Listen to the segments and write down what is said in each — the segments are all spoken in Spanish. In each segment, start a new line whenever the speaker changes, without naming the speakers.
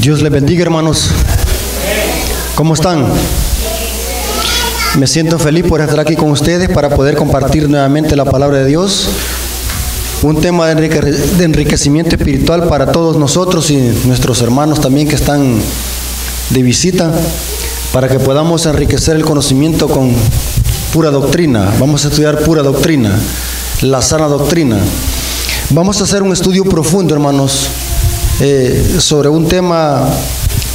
Dios les bendiga, hermanos. ¿Cómo están? Me siento feliz por estar aquí con ustedes para poder compartir nuevamente la palabra de Dios. Un tema de enriquecimiento espiritual para todos nosotros y nuestros hermanos también que están de visita, para que podamos enriquecer el conocimiento con pura doctrina. Vamos a estudiar pura doctrina, la sana doctrina. Vamos a hacer un estudio profundo, hermanos, eh, sobre un tema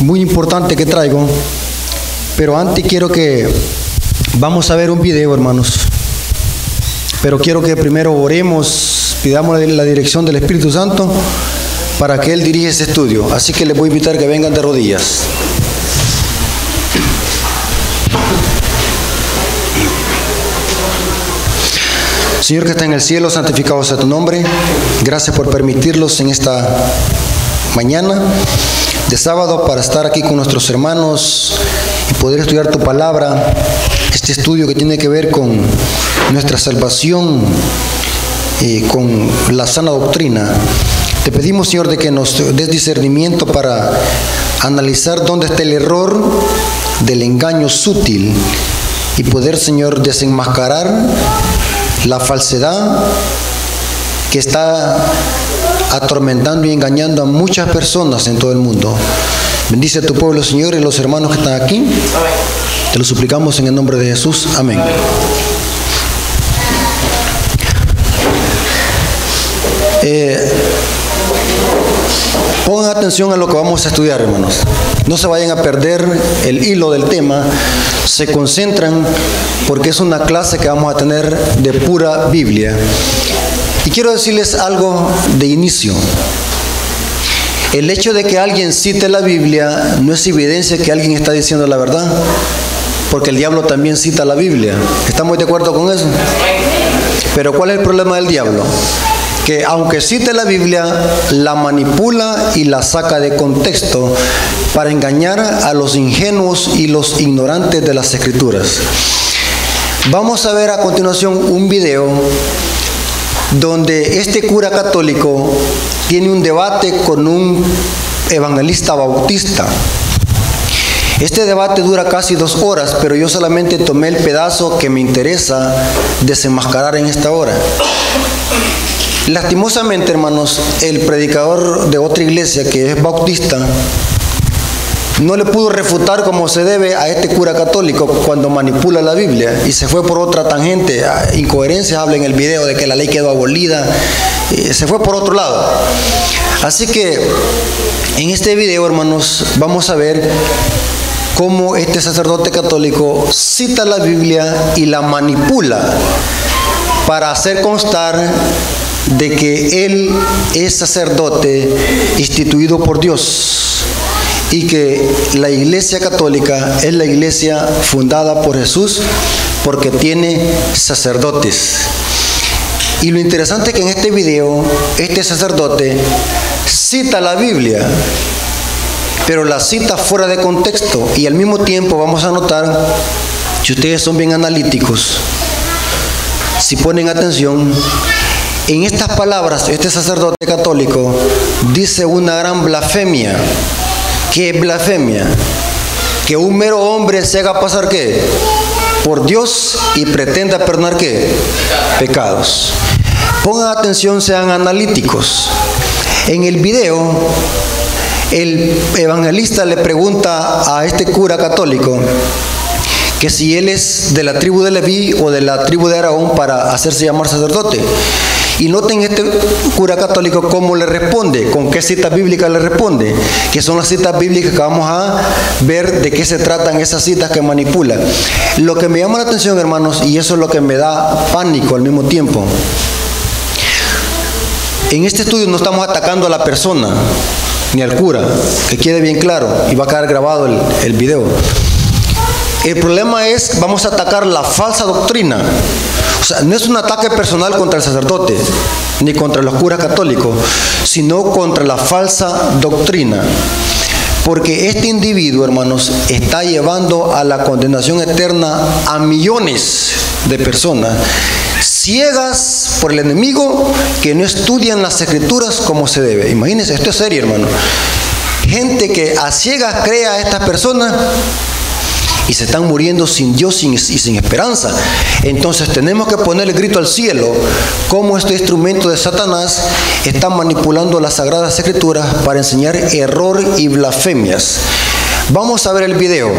muy importante que traigo. Pero antes quiero que vamos a ver un video, hermanos. Pero quiero que primero oremos, pidamos la dirección del Espíritu Santo para que Él dirija ese estudio. Así que les voy a invitar que vengan de rodillas. Señor que está en el cielo, santificado sea tu nombre. Gracias por permitirlos en esta mañana de sábado para estar aquí con nuestros hermanos y poder estudiar tu palabra. Este estudio que tiene que ver con nuestra salvación, y con la sana doctrina. Te pedimos, Señor, de que nos des discernimiento para analizar dónde está el error del engaño sutil y poder, Señor, desenmascarar la falsedad que está atormentando y engañando a muchas personas en todo el mundo. Bendice a tu pueblo, Señor, y los hermanos que están aquí. Te lo suplicamos en el nombre de Jesús. Amén. Eh, pongan atención a lo que vamos a estudiar, hermanos. No se vayan a perder el hilo del tema. Se concentran porque es una clase que vamos a tener de pura Biblia. Y quiero decirles algo de inicio. El hecho de que alguien cite la Biblia no es evidencia que alguien está diciendo la verdad, porque el diablo también cita la Biblia. ¿Estamos de acuerdo con eso? Pero ¿cuál es el problema del diablo? que aunque cite la Biblia, la manipula y la saca de contexto para engañar a los ingenuos y los ignorantes de las escrituras. Vamos a ver a continuación un video donde este cura católico tiene un debate con un evangelista bautista. Este debate dura casi dos horas, pero yo solamente tomé el pedazo que me interesa desenmascarar en esta hora. Lastimosamente, hermanos, el predicador de otra iglesia que es bautista no le pudo refutar como se debe a este cura católico cuando manipula la Biblia y se fue por otra tangente, incoherencias, habla en el video de que la ley quedó abolida, se fue por otro lado. Así que en este video, hermanos, vamos a ver cómo este sacerdote católico cita la Biblia y la manipula para hacer constar de que él es sacerdote instituido por Dios y que la iglesia católica es la iglesia fundada por Jesús porque tiene sacerdotes. Y lo interesante es que en este video este sacerdote cita la Biblia, pero la cita fuera de contexto y al mismo tiempo vamos a notar, si ustedes son bien analíticos, si ponen atención, en estas palabras este sacerdote católico dice una gran blasfemia ¿Qué es blasfemia? Que un mero hombre se haga pasar qué? Por Dios y pretenda perdonar qué? Pecados. Pongan atención, sean analíticos. En el video, el evangelista le pregunta a este cura católico que si él es de la tribu de Leví o de la tribu de Araón para hacerse llamar sacerdote. Y noten este cura católico cómo le responde, con qué citas bíblicas le responde, que son las citas bíblicas que vamos a ver de qué se tratan esas citas que manipula. Lo que me llama la atención, hermanos, y eso es lo que me da pánico al mismo tiempo. En este estudio no estamos atacando a la persona ni al cura, que quede bien claro, y va a quedar grabado el, video. El problema es, vamos a atacar la falsa doctrina o sea, no es un ataque personal contra el sacerdote, ni contra los curas católicos, sino contra la falsa doctrina. Porque este individuo, hermanos, está llevando a la condenación eterna a millones de personas, ciegas por el enemigo que no estudian las escrituras como se debe. Imagínense, esto es serio, hermano. Gente que a ciegas crea a estas personas y se están muriendo sin Dios y sin esperanza. Entonces tenemos que poner el grito al cielo, como este instrumento de Satanás está manipulando las sagradas escrituras para enseñar error y blasfemias. Vamos a ver el video.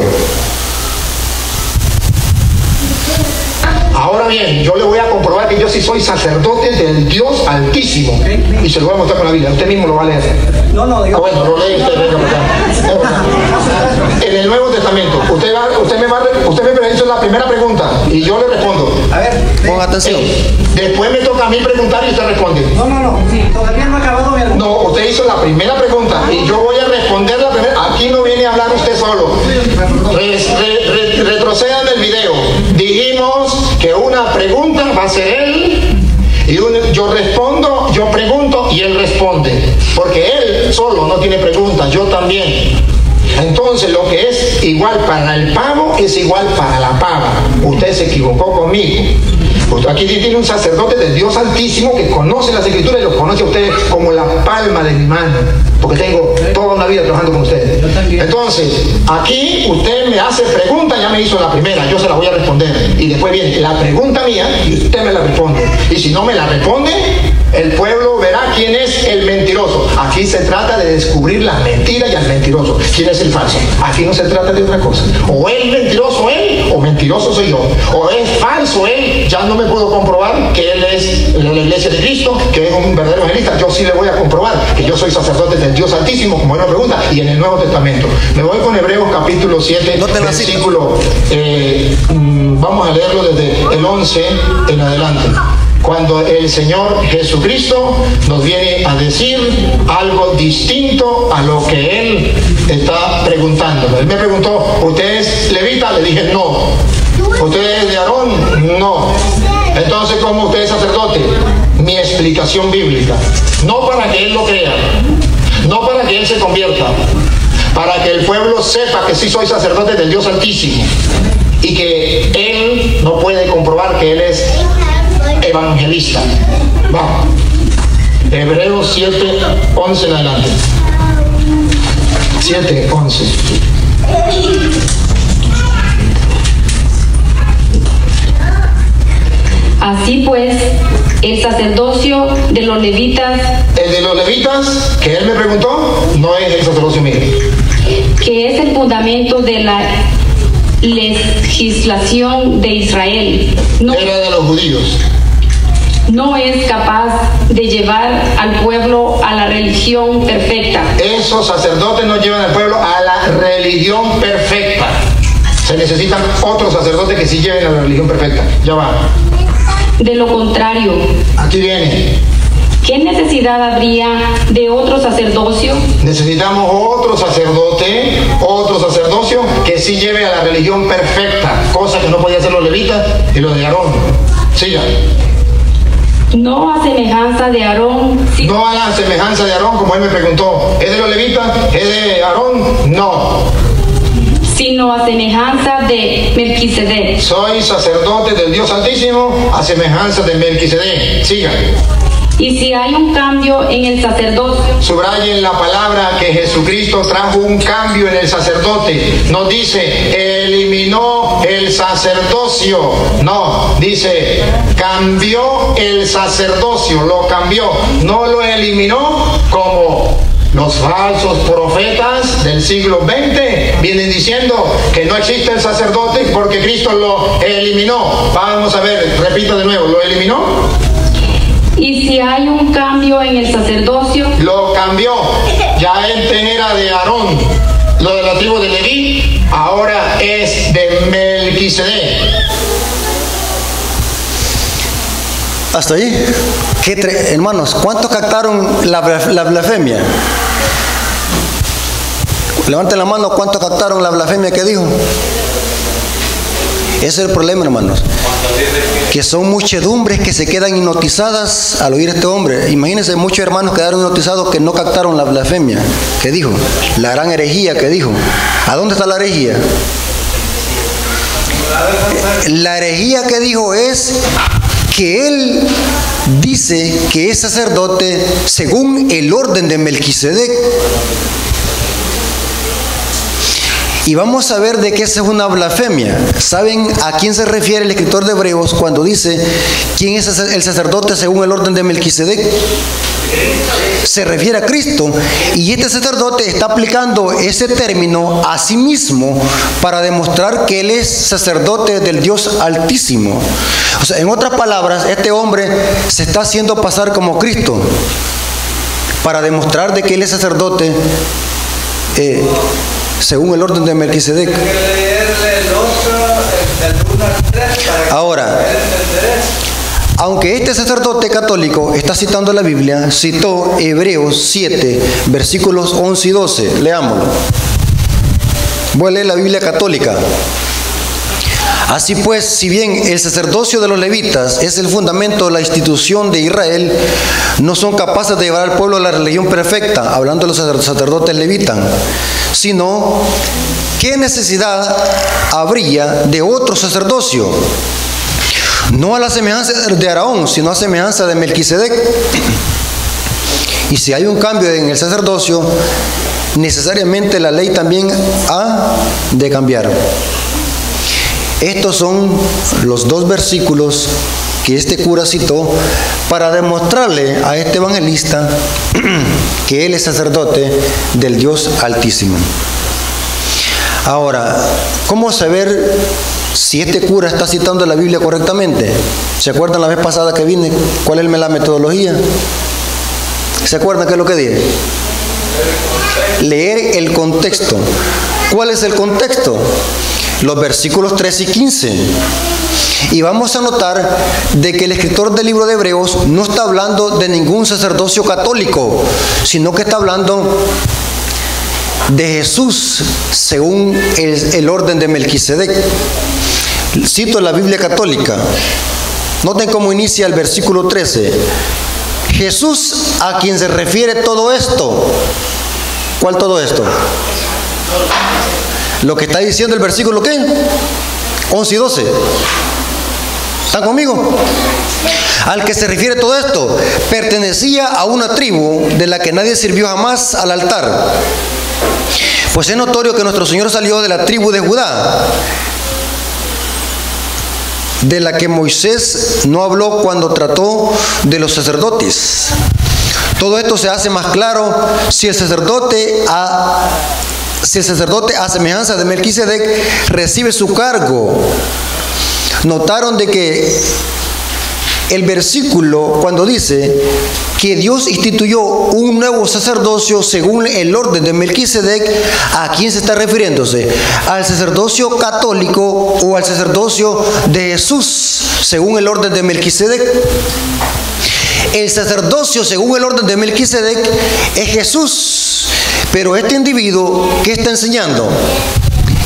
Ahora bien, yo le voy a comprobar que yo sí soy sacerdote del Dios Altísimo. Y se lo voy a mostrar con la Biblia. Usted mismo lo va a leer. No, no, diga. Ah, bueno, lo lee usted, venga En el Nuevo Testamento, usted, va, usted me va usted me hizo la primera pregunta y yo le respondo.
A ver, ponga atención.
Eh, después me toca a mí preguntar y usted responde.
No, no, no, sí, todavía no ha acabado mi
No, usted hizo la primera pregunta y yo voy a responder la primera. Aquí no viene a hablar usted solo. retrocedan el video. Dijimos él y yo respondo, yo pregunto y él responde. Porque él solo no tiene preguntas, yo también. Entonces lo que es igual para el pago es igual para la paga. Usted se equivocó conmigo. Aquí tiene un sacerdote del Dios Altísimo que conoce las escrituras y los conoce a ustedes como la palma de mi mano, porque tengo toda una vida trabajando con ustedes. Entonces, aquí usted me hace pregunta, ya me hizo la primera, yo se la voy a responder. Y después viene la pregunta mía y usted me la responde. Y si no me la responde, el pueblo verá quién es el mentiroso. Aquí se trata de descubrir la mentira y al mentiroso. ¿Quién es el falso? Aquí no se trata de otra cosa. O es mentiroso él, o mentiroso soy yo. O es falso él, ya no me puedo comprobar que él es la iglesia de Cristo, que es un verdadero evangelista. Yo sí le voy a comprobar que yo soy sacerdote del Dios Altísimo, como él me pregunta, y en el Nuevo Testamento. Me voy con Hebreos capítulo 7, no versículo, eh, mm, vamos a leerlo desde el 11 en adelante cuando el Señor Jesucristo nos viene a decir algo distinto a lo que Él está preguntando. Él me preguntó, ¿usted es levita? Le dije, no. ¿Usted es de Aarón? No. Entonces, ¿cómo usted es sacerdote? Mi explicación bíblica. No para que Él lo crea, no para que Él se convierta, para que el pueblo sepa que sí soy sacerdote del Dios Altísimo y que Él no puede comprobar que Él es evangelista. Vamos. Hebreos 7, 11 en adelante. 7, 11.
Así pues, el sacerdocio de los levitas.
El de los levitas, que él me preguntó, no es el sacerdocio mío.
Que es el fundamento de la legislación de Israel.
No, Era de los judíos
no es capaz de llevar al pueblo a la religión perfecta.
Esos sacerdotes no llevan al pueblo a la religión perfecta. Se necesitan otros sacerdotes que sí lleven a la religión perfecta. Ya va.
De lo contrario.
Aquí viene.
¿Qué necesidad habría de otro sacerdocio?
Necesitamos otro sacerdote, otro sacerdocio que sí lleve a la religión perfecta, cosa que no podía hacer los levitas y los de Aarón. Siga.
No a semejanza de Aarón.
No a la semejanza de Aarón, como él me preguntó. ¿Es de los levitas? ¿Es de Aarón? No.
Sino a semejanza de Melquisedec.
Soy sacerdote del Dios Altísimo a semejanza de Melquisedec. Siga.
Y si hay un cambio en el sacerdocio.
Subrayen la palabra que Jesucristo trajo un cambio en el sacerdote. No dice eliminó el sacerdocio. No, dice cambió el sacerdocio. Lo cambió. No lo eliminó como los falsos profetas del siglo XX vienen diciendo que no existe el sacerdote porque Cristo lo eliminó. Vamos a ver, repito de nuevo, ¿lo eliminó?
Y si hay un cambio en el sacerdocio.
Lo cambió. Ya él era de Aarón. Lo de la tribu de Leví ahora es de Melquisedec.
Hasta ahí. hermanos, ¿cuántos captaron la, la blasfemia? Levanten la mano, ¿cuántos captaron la blasfemia que dijo? Ese es el problema, hermanos que son muchedumbres que se quedan hipnotizadas al oír este hombre. Imagínense, muchos hermanos quedaron hipnotizados que no captaron la blasfemia que dijo, la gran herejía que dijo. ¿A dónde está la herejía? La herejía que dijo es que él dice que es sacerdote según el orden de Melquisedec. Y vamos a ver de qué es una blasfemia. ¿Saben a quién se refiere el escritor de Hebreos cuando dice quién es el sacerdote según el orden de Melquisedec? Se refiere a Cristo y este sacerdote está aplicando ese término a sí mismo para demostrar que él es sacerdote del Dios Altísimo. O sea, en otras palabras, este hombre se está haciendo pasar como Cristo para demostrar de que él es sacerdote eh, según el orden de Melquisedec. Ahora, aunque este sacerdote católico está citando la Biblia, citó Hebreos 7, versículos 11 y 12. Leámoslo. Voy a leer la Biblia católica. Así pues, si bien el sacerdocio de los levitas es el fundamento de la institución de Israel, no son capaces de llevar al pueblo a la religión perfecta, hablando de los sacerdotes levitas, sino qué necesidad habría de otro sacerdocio, no a la semejanza de Araón, sino a semejanza de Melquisedec. Y si hay un cambio en el sacerdocio, necesariamente la ley también ha de cambiar. Estos son los dos versículos que este cura citó para demostrarle a este evangelista que él es sacerdote del Dios Altísimo. Ahora, ¿cómo saber si este cura está citando la Biblia correctamente? ¿Se acuerdan la vez pasada que vine? ¿Cuál es la metodología? ¿Se acuerdan qué es lo que dije? Leer el contexto. ¿Cuál es el contexto? los versículos 13 y 15. Y vamos a notar de que el escritor del libro de Hebreos no está hablando de ningún sacerdocio católico, sino que está hablando de Jesús según el, el orden de Melquisedec. Cito la Biblia católica. Noten cómo inicia el versículo 13. Jesús a quien se refiere todo esto. ¿Cuál todo esto? Lo que está diciendo el versículo ¿qué? 11 y 12. ¿Están conmigo? Al que se refiere todo esto, pertenecía a una tribu de la que nadie sirvió jamás al altar. Pues es notorio que nuestro Señor salió de la tribu de Judá, de la que Moisés no habló cuando trató de los sacerdotes. Todo esto se hace más claro si el sacerdote ha si el sacerdote a semejanza de Melquisedec recibe su cargo. Notaron de que el versículo cuando dice que Dios instituyó un nuevo sacerdocio según el orden de Melquisedec, ¿a quién se está refiriéndose? ¿Al sacerdocio católico o al sacerdocio de Jesús según el orden de Melquisedec? El sacerdocio según el orden de Melquisedec es Jesús pero este individuo, ¿qué está enseñando?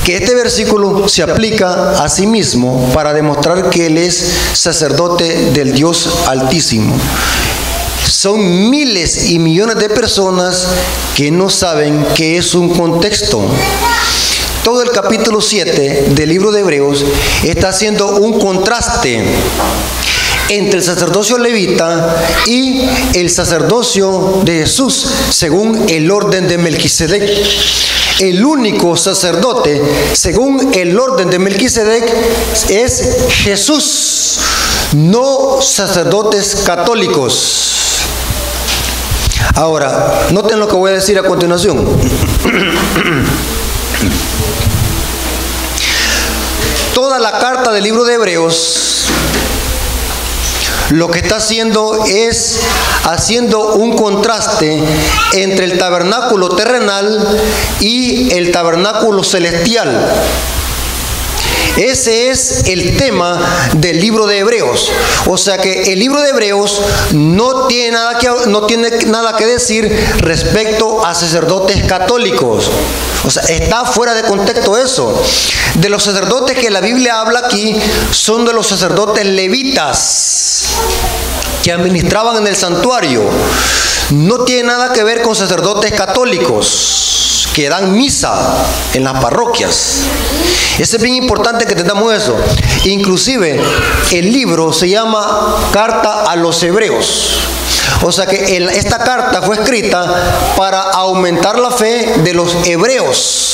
Que este versículo se aplica a sí mismo para demostrar que él es sacerdote del Dios Altísimo. Son miles y millones de personas que no saben qué es un contexto. Todo el capítulo 7 del libro de Hebreos está haciendo un contraste entre el sacerdocio levita y el sacerdocio de Jesús, según el orden de Melquisedec. El único sacerdote, según el orden de Melquisedec, es Jesús, no sacerdotes católicos. Ahora, noten lo que voy a decir a continuación. Toda la carta del libro de Hebreos lo que está haciendo es haciendo un contraste entre el tabernáculo terrenal y el tabernáculo celestial. Ese es el tema del libro de Hebreos. O sea que el libro de Hebreos no tiene nada que, no tiene nada que decir respecto a sacerdotes católicos. O sea, está fuera de contexto eso. De los sacerdotes que la Biblia habla aquí son de los sacerdotes levitas que administraban en el santuario. No tiene nada que ver con sacerdotes católicos que dan misa en las parroquias. Es bien importante que tengamos eso. Inclusive el libro se llama Carta a los Hebreos. O sea que esta carta fue escrita para aumentar la fe de los hebreos.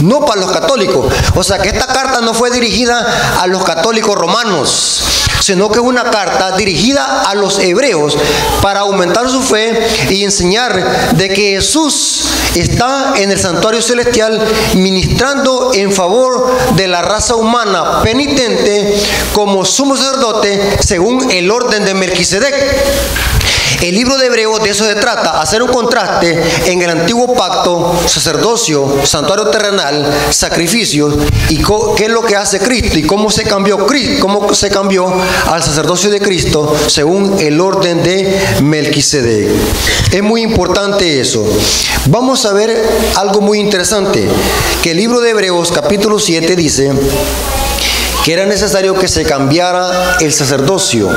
no para los católicos. O sea que esta carta no fue dirigida a los católicos romanos, sino que es una carta dirigida a los hebreos para aumentar su fe y enseñar de que Jesús está en el santuario celestial ministrando en favor de la raza humana penitente como sumo sacerdote según el orden de Melquisedec. El libro de Hebreos de eso se trata, hacer un contraste en el antiguo pacto, sacerdocio, santuario terrenal, sacrificios y qué es lo que hace Cristo y cómo se cambió Cristo, cómo se cambió al sacerdocio de Cristo según el orden de Melquisedec. Es muy importante eso. Vamos a ver algo muy interesante, que el libro de Hebreos capítulo 7 dice que era necesario que se cambiara el sacerdocio.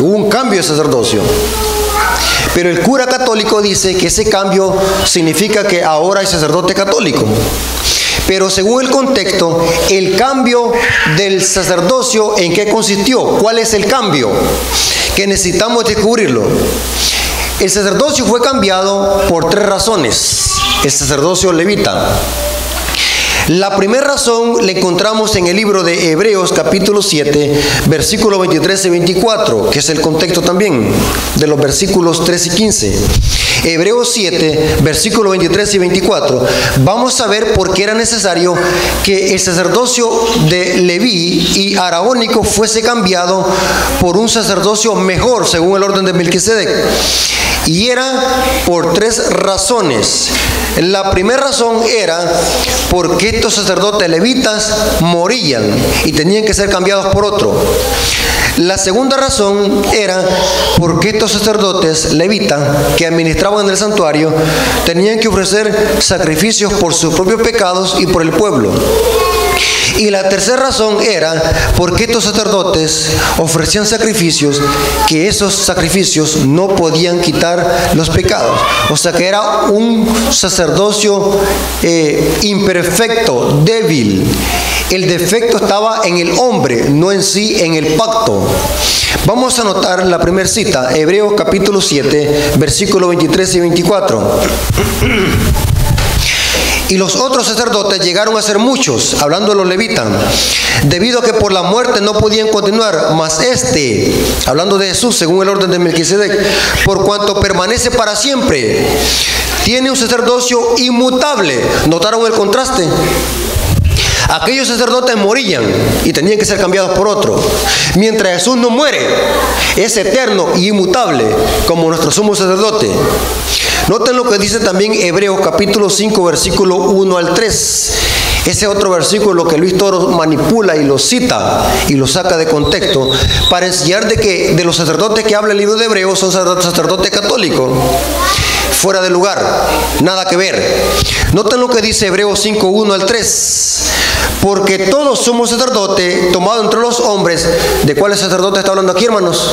Hubo un cambio de sacerdocio. Pero el cura católico dice que ese cambio significa que ahora hay sacerdote católico. Pero según el contexto, el cambio del sacerdocio, ¿en qué consistió? ¿Cuál es el cambio? Que necesitamos descubrirlo. El sacerdocio fue cambiado por tres razones. El sacerdocio levita. La primera razón la encontramos en el libro de Hebreos capítulo 7, versículos 23 y 24, que es el contexto también de los versículos 3 y 15. Hebreos 7, versículos 23 y 24. Vamos a ver por qué era necesario que el sacerdocio de Leví y araónico fuese cambiado por un sacerdocio mejor, según el orden de Melquisedec. Y era por tres razones. La primera razón era porque estos sacerdotes levitas morían y tenían que ser cambiados por otro. La segunda razón era porque estos sacerdotes levitas que administraban el santuario tenían que ofrecer sacrificios por sus propios pecados y por el pueblo. Y la tercera razón era porque estos sacerdotes ofrecían sacrificios que esos sacrificios no podían quitar los pecados. O sea que era un sacerdocio eh, imperfecto, débil. El defecto estaba en el hombre, no en sí en el pacto. Vamos a notar la primera cita, Hebreos capítulo 7, versículos 23 y 24. Y los otros sacerdotes llegaron a ser muchos, hablando de los levitas, debido a que por la muerte no podían continuar, mas este, hablando de Jesús, según el orden de Melquisedec, por cuanto permanece para siempre, tiene un sacerdocio inmutable. ¿Notaron el contraste? Aquellos sacerdotes morían y tenían que ser cambiados por otro. Mientras Jesús no muere, es eterno y inmutable como nuestro sumo sacerdote. Noten lo que dice también Hebreos capítulo 5, versículo 1 al 3. Ese otro versículo que Luis Toro manipula y lo cita y lo saca de contexto para enseñar de que de los sacerdotes que habla el libro de Hebreos son sacerdotes católicos. Fuera de lugar, nada que ver. Noten lo que dice Hebreos 5, 1 al 3. Porque todos somos sacerdotes tomados entre los hombres. ¿De cuáles sacerdotes está hablando aquí, hermanos?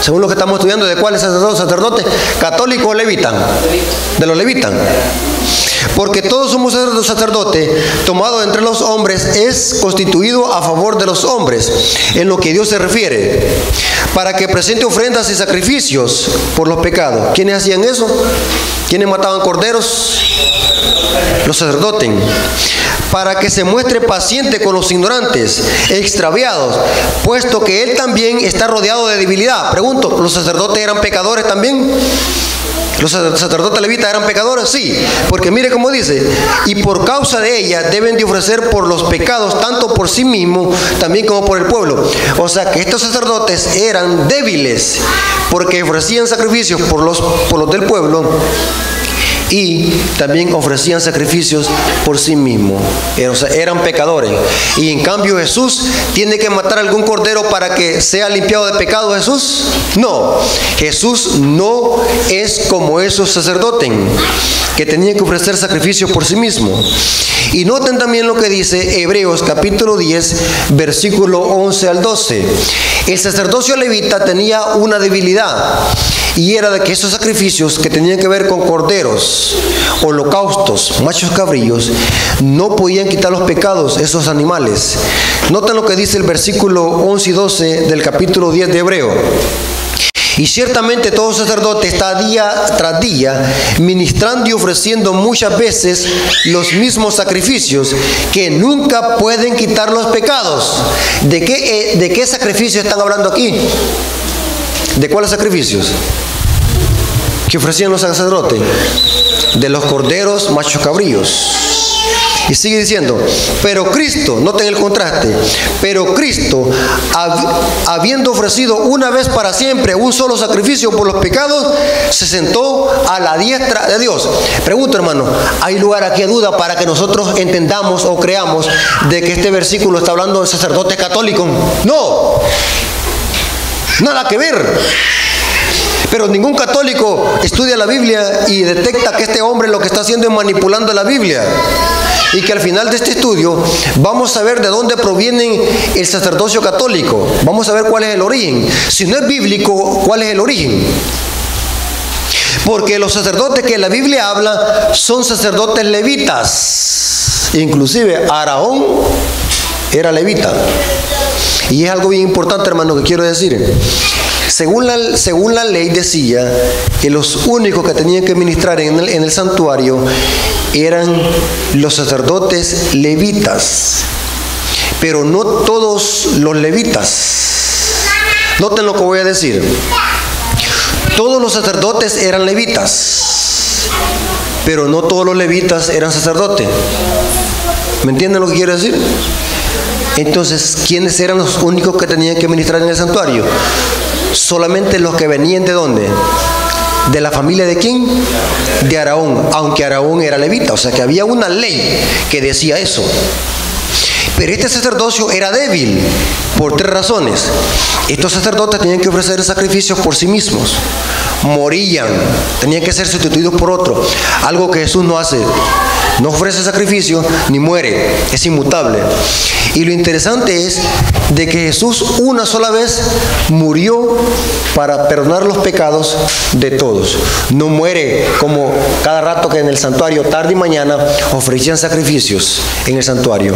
según lo que estamos estudiando, ¿de cuáles sacerdotes? Sacerdotes católicos o levitan. De los levitan. Porque todos somos sacerdotes, tomado entre los hombres, es constituido a favor de los hombres, en lo que Dios se refiere, para que presente ofrendas y sacrificios por los pecados. ¿Quiénes hacían eso? ¿Quiénes mataban corderos? Los sacerdotes para que se muestre paciente con los ignorantes, extraviados, puesto que él también está rodeado de debilidad. Pregunto, ¿los sacerdotes eran pecadores también? ¿Los sacerdotes levitas eran pecadores? Sí, porque mire cómo dice, y por causa de ella deben de ofrecer por los pecados, tanto por sí mismos, también como por el pueblo. O sea que estos sacerdotes eran débiles, porque ofrecían sacrificios por los, por los del pueblo y también ofrecían sacrificios por sí mismos. Eh, eran pecadores. Y en cambio Jesús tiene que matar algún cordero para que sea limpiado de pecado Jesús. No, Jesús no es como esos sacerdotes que tenían que ofrecer sacrificios por sí mismos. Y noten también lo que dice Hebreos capítulo 10, versículo 11 al 12. El sacerdocio levita tenía una debilidad y era de que esos sacrificios que tenían que ver con corderos, holocaustos, machos cabrillos, no podían quitar los pecados esos animales. Noten lo que dice el versículo 11 y 12 del capítulo 10 de Hebreo. Y ciertamente todo sacerdote está día tras día ministrando y ofreciendo muchas veces los mismos sacrificios que nunca pueden quitar los pecados. ¿De qué, eh, de qué sacrificio están hablando aquí? ¿De cuáles sacrificios? Que ofrecían los sacerdotes? De los corderos machos cabríos. Y sigue diciendo, pero Cristo, noten el contraste, pero Cristo, habiendo ofrecido una vez para siempre un solo sacrificio por los pecados, se sentó a la diestra de Dios. Pregunto hermano, ¿hay lugar aquí a duda para que nosotros entendamos o creamos de que este versículo está hablando de sacerdotes católicos? No, nada que ver. Pero ningún católico estudia la Biblia y detecta que este hombre lo que está haciendo es manipulando la Biblia. Y que al final de este estudio vamos a ver de dónde proviene el sacerdocio católico. Vamos a ver cuál es el origen. Si no es bíblico, ¿cuál es el origen? Porque los sacerdotes que la Biblia habla son sacerdotes levitas. Inclusive Araón era levita. Y es algo bien importante, hermano, que quiero decir. Según la, según la ley decía que los únicos que tenían que ministrar en el, en el santuario eran los sacerdotes levitas, pero no todos los levitas. Noten lo que voy a decir. Todos los sacerdotes eran levitas, pero no todos los levitas eran sacerdotes. ¿Me entienden lo que quiero decir? Entonces, ¿quiénes eran los únicos que tenían que ministrar en el santuario? solamente los que venían de dónde? ¿De la familia de quién? De Araón, aunque Araón era levita, o sea que había una ley que decía eso. Pero este sacerdocio era débil por tres razones. Estos sacerdotes tenían que ofrecer sacrificios por sí mismos. Morían, tenían que ser sustituidos por otro. Algo que Jesús no hace. No ofrece sacrificio ni muere, es inmutable. Y lo interesante es de que Jesús una sola vez murió para perdonar los pecados de todos. No muere como cada rato que en el santuario, tarde y mañana, ofrecían sacrificios en el santuario.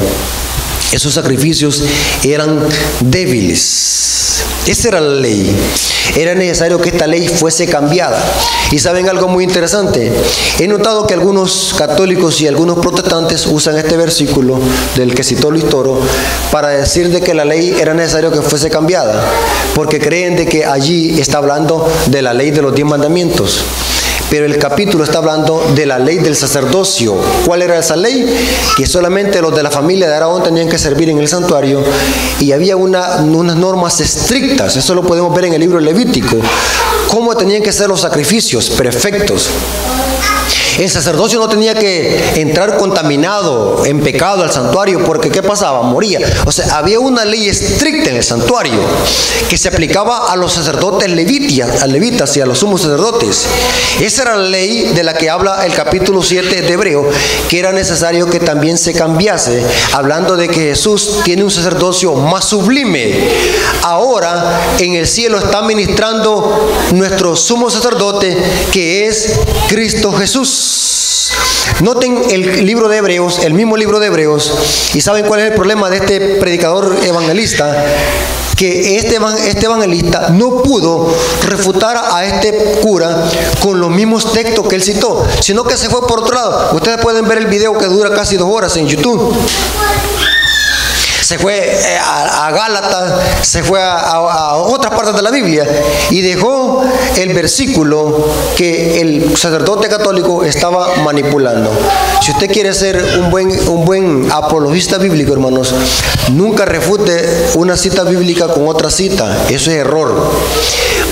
Esos sacrificios eran débiles. Esa era la ley. Era necesario que esta ley fuese cambiada. Y saben algo muy interesante. He notado que algunos católicos y algunos protestantes usan este versículo del que citó Luis Toro para decir de que la ley era necesario que fuese cambiada. Porque creen de que allí está hablando de la ley de los diez mandamientos. Pero el capítulo está hablando de la ley del sacerdocio. ¿Cuál era esa ley? Que solamente los de la familia de Araón tenían que servir en el santuario y había unas normas estrictas. Eso lo podemos ver en el libro Levítico. Cómo tenían que ser los sacrificios perfectos. El sacerdocio no tenía que entrar contaminado, en pecado al santuario, porque ¿qué pasaba? Moría. O sea, había una ley estricta en el santuario que se aplicaba a los sacerdotes levitas, a levitas y a los sumos sacerdotes. Esa era la ley de la que habla el capítulo 7 de Hebreo, que era necesario que también se cambiase, hablando de que Jesús tiene un sacerdocio más sublime. Ahora en el cielo está ministrando nuestro sumo sacerdote, que es Cristo Jesús. Noten el libro de Hebreos, el mismo libro de Hebreos, y saben cuál es el problema de este predicador evangelista, que este, este evangelista no pudo refutar a este cura con los mismos textos que él citó, sino que se fue por otro lado. Ustedes pueden ver el video que dura casi dos horas en YouTube se fue eh, a, Gálatas, se fue a, otras partes de la Biblia y dejó el versículo que el sacerdote católico estaba manipulando. Si usted quiere ser un buen, un buen apologista bíblico, hermanos, nunca refute una cita bíblica con otra cita. Eso es error.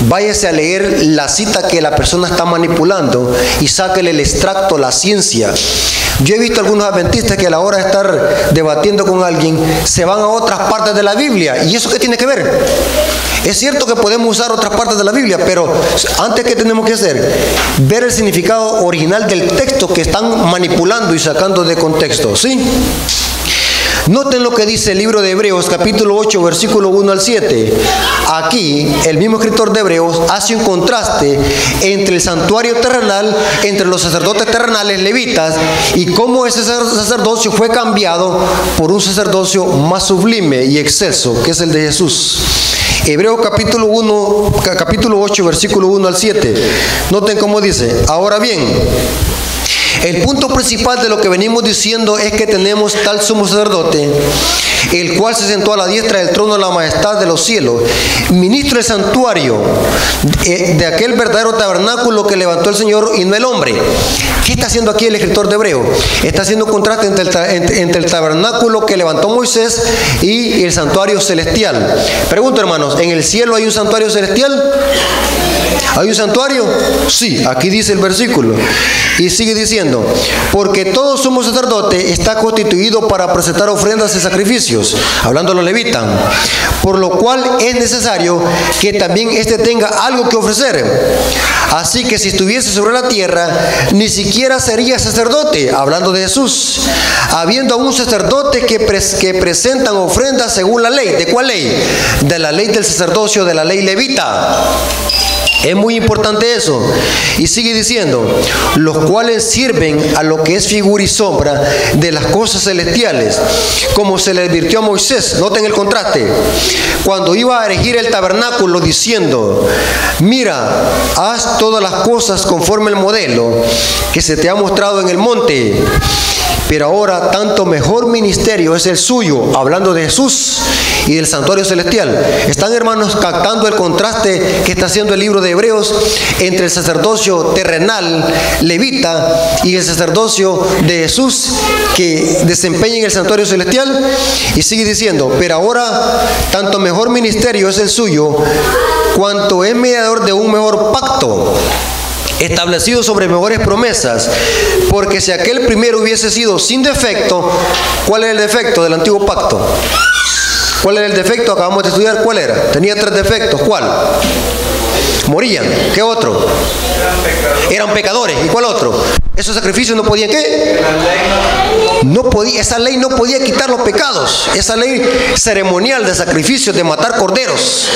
Váyase a leer la cita que la persona está manipulando y sáquele el extracto, la ciencia. Yo he visto algunos adventistas que a la hora de estar debatiendo con alguien se van a otras partes de la Biblia. ¿Y eso qué tiene que ver? Es cierto que podemos usar otras partes de la Biblia, pero antes que tenemos que hacer, ver el significado original del texto que están manipulando y sacando de contexto, ¿sí? Noten lo que dice el libro de Hebreos capítulo 8 versículo 1 al 7. Aquí el mismo escritor de Hebreos hace un contraste entre el santuario terrenal, entre los sacerdotes terrenales levitas y cómo ese sacerdocio fue cambiado por un sacerdocio más sublime y exceso, que es el de Jesús. Hebreos capítulo 1, ca- capítulo 8, versículo 1 al 7. Noten cómo dice, ahora bien, el punto principal de lo que venimos diciendo es que tenemos tal sumo sacerdote, el cual se sentó a la diestra del trono de la majestad de los cielos, ministro del santuario, eh, de aquel verdadero tabernáculo que levantó el Señor y no el hombre. ¿Qué está haciendo aquí el escritor de Hebreo? Está haciendo un contraste entre el, tabernáculo que levantó Moisés y el santuario celestial. Pregunto, hermanos, ¿en el cielo hay un santuario celestial? ¿Hay un santuario? Sí, aquí dice el versículo. Y sigue diciendo, porque todo sumo sacerdote está constituido para presentar ofrendas y sacrificios, hablando los levitas, por lo cual es necesario que también éste tenga algo que ofrecer. Así que si estuviese sobre la tierra, ni siquiera sería sacerdote, hablando de Jesús, habiendo aún sacerdotes que, que presentan ofrendas según la ley. ¿De cuál ley? De la ley del sacerdocio, de la ley levita. Es muy importante eso. Y sigue diciendo, los cuales sirven a lo que es figura y sombra de las cosas celestiales, como se le advirtió a Moisés. Noten el contraste. Cuando iba a erigir el tabernáculo diciendo, mira, haz todas las cosas conforme el modelo que se te ha mostrado en el monte. Pero ahora tanto mejor ministerio es el suyo, hablando de Jesús y del santuario celestial. Están hermanos captando el contraste que está haciendo el libro de Hebreos entre el sacerdocio terrenal levita y el sacerdocio de Jesús que desempeña en el santuario celestial. Y sigue diciendo, pero ahora tanto mejor ministerio es el suyo, cuanto es mediador de un mejor pacto establecido sobre mejores promesas, porque si aquel primero hubiese sido sin defecto, ¿cuál era el defecto del antiguo pacto? ¿Cuál era el defecto? Acabamos de estudiar, ¿cuál era? Tenía tres defectos, ¿cuál? Morían, ¿qué otro? Eran pecadores, ¿y cuál otro? Esos sacrificios no podían qué? No podía, esa ley no podía quitar los pecados. Esa ley ceremonial de sacrificios, de matar corderos.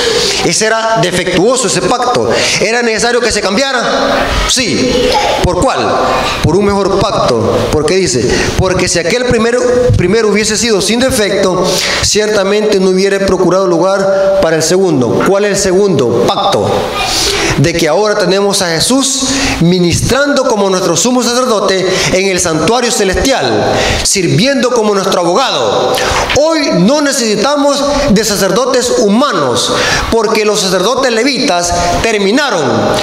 Ese era defectuoso ese pacto. ¿Era necesario que se cambiara? Sí. ¿Por cuál? Por un mejor pacto. ¿Por qué dice? Porque si aquel primero, primero hubiese sido sin defecto, ciertamente no hubiera procurado lugar para el segundo. ¿Cuál es el segundo? Pacto de que ahora tenemos a Jesús ministrando como nuestro sumo sacerdote en el santuario celestial, sirviendo como nuestro abogado. Hoy no necesitamos de sacerdotes humanos, porque los sacerdotes levitas terminaron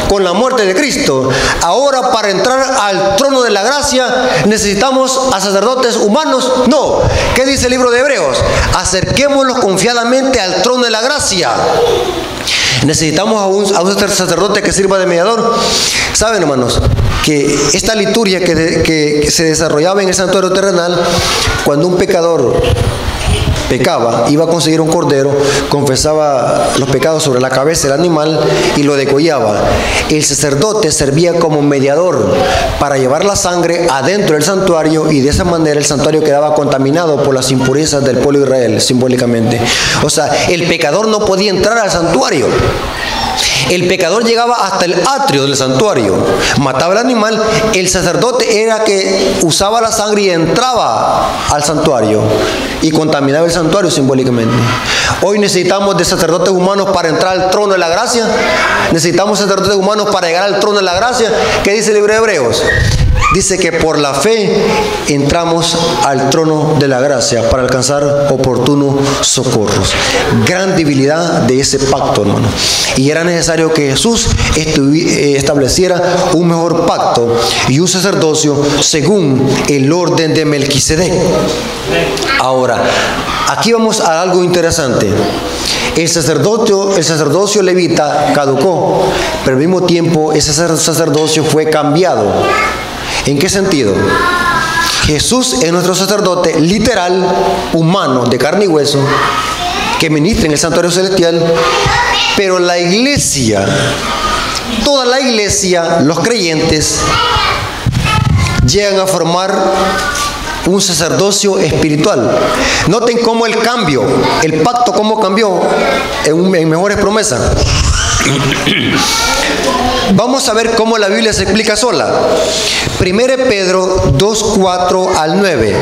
con la muerte de Cristo. Ahora para entrar al trono de la gracia necesitamos a sacerdotes humanos. No, ¿qué dice el libro de Hebreos? Acerquémonos confiadamente al trono de la gracia. Necesitamos a un, sacerdote que sirva de mediador. Saben, hermanos, que esta liturgia que se desarrollaba en el santuario terrenal, cuando un pecador pecaba, iba a conseguir un cordero, confesaba los pecados sobre la cabeza del animal y lo degollaba. El sacerdote servía como mediador para llevar la sangre adentro del santuario y de esa manera el santuario quedaba contaminado por las impurezas del pueblo de Israel, simbólicamente. O sea, el pecador no podía entrar al santuario. El pecador llegaba hasta el atrio del santuario, mataba al animal, el sacerdote era que usaba la sangre y entraba al santuario y contaminaba el santuario simbólicamente. Hoy necesitamos de sacerdotes humanos para entrar al trono de la gracia, necesitamos sacerdotes humanos para llegar al trono de la gracia. ¿Qué dice el libro de Hebreos? Dice que por la fe entramos al trono de la gracia para alcanzar oportunos socorros. Gran debilidad de ese pacto, hermano. Y era necesario que Jesús eh, estableciera un mejor pacto y un sacerdocio según el orden de Melquisedec. Ahora, aquí vamos a algo interesante. El sacerdocio, el sacerdocio levita caducó, pero al mismo tiempo ese sacer- sacerdocio fue cambiado. ¿En qué sentido? Jesús es nuestro sacerdote literal, humano, de carne y hueso, que ministra en el santuario celestial, pero la iglesia, toda la iglesia, los creyentes, llegan a formar un sacerdocio espiritual. Noten cómo el cambio, el pacto, cómo cambió en, en mejores promesas. Vamos a ver cómo la Biblia se explica sola. 1 Pedro 2, 4 al 9.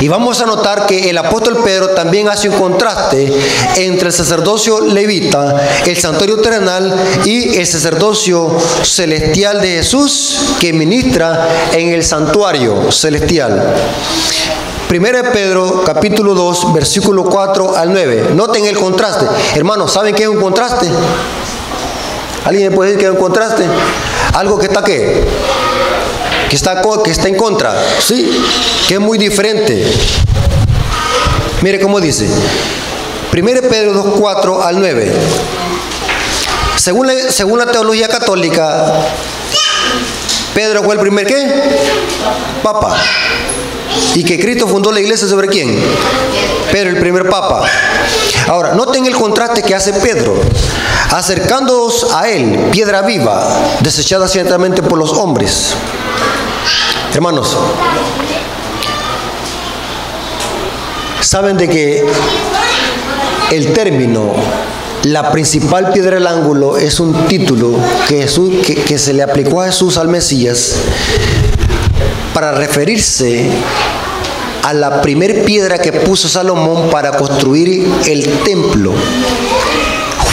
Y vamos a notar que el apóstol Pedro también hace un contraste entre el sacerdocio levita, el santuario terrenal y el sacerdocio celestial de Jesús que ministra en el santuario celestial. Primera de Pedro, capítulo 2, versículo 4 al 9. Noten el contraste. Hermanos, ¿saben qué es un contraste? ¿Alguien puede decir qué es un contraste? Algo que está qué? Que está, que está en contra. Sí, que es muy diferente. Mire cómo dice. Primera de Pedro 2, 4 al 9. Según la, según la teología católica, Pedro fue el primer qué? Papa. Y que Cristo fundó la iglesia sobre quién? Pedro, el primer papa. Ahora, noten el contraste que hace Pedro. Acercándoos a él, piedra viva, desechada ciertamente por los hombres. Hermanos, saben de que el término la principal piedra del ángulo es un título que, se le aplicó a Jesús al Mesías para referirse a la primer piedra que puso Salomón para construir el templo.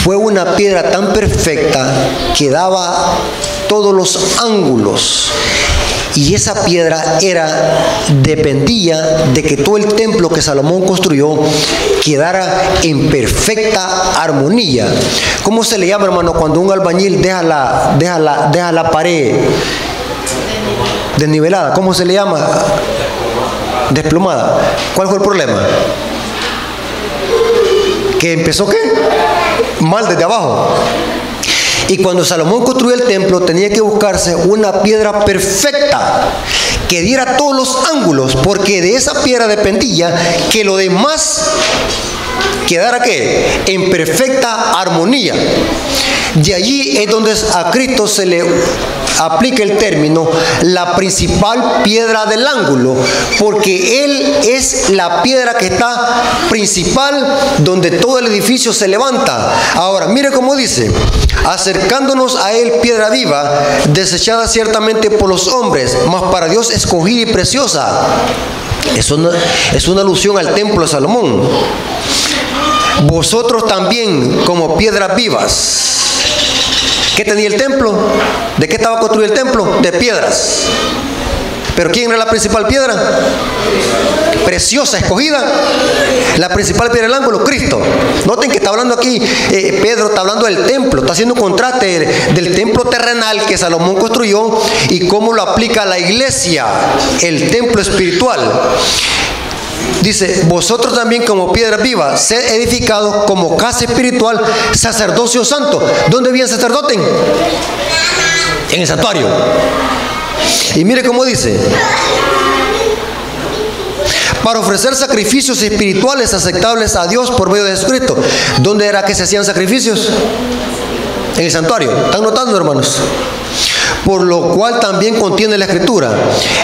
Fue una piedra tan perfecta que daba todos los ángulos. Y esa piedra era, dependía de que todo el templo que Salomón construyó quedara en perfecta armonía. ¿Cómo se le llama, hermano, cuando un albañil deja la, deja la, deja la pared desnivelada? ¿Cómo se le llama? Desplomada. ¿Cuál fue el problema? ¿Que empezó qué? Mal desde abajo. Y cuando Salomón construyó el templo tenía que buscarse una piedra perfecta que diera todos los ángulos, porque de esa piedra dependía que lo demás quedara qué? En perfecta armonía. De allí es donde a Cristo se le aplica el término la principal piedra del ángulo, porque Él es la piedra que está principal donde todo el edificio se levanta. Ahora, mire cómo dice, acercándonos a Él piedra viva, desechada ciertamente por los hombres, mas para Dios escogida y preciosa. Es una, es una alusión al templo de Salomón. Vosotros también como piedras vivas. ¿Qué tenía el templo? ¿De qué estaba construido el templo? De piedras. Pero ¿quién era la principal piedra? Preciosa, escogida. La principal piedra del ángulo, Cristo. Noten que está hablando aquí, eh, Pedro está hablando del templo, está haciendo un contraste del templo terrenal que Salomón construyó y cómo lo aplica a la iglesia, el templo espiritual. Dice, vosotros también como piedra viva, sed edificados como casa espiritual, sacerdocio santo. ¿Dónde el sacerdote? En el santuario. Y mire cómo dice. Para ofrecer sacrificios espirituales aceptables a Dios por medio de Jesucristo. ¿Dónde era que se hacían sacrificios? En el santuario. ¿Están notando, hermanos? Por lo cual también contiene la escritura.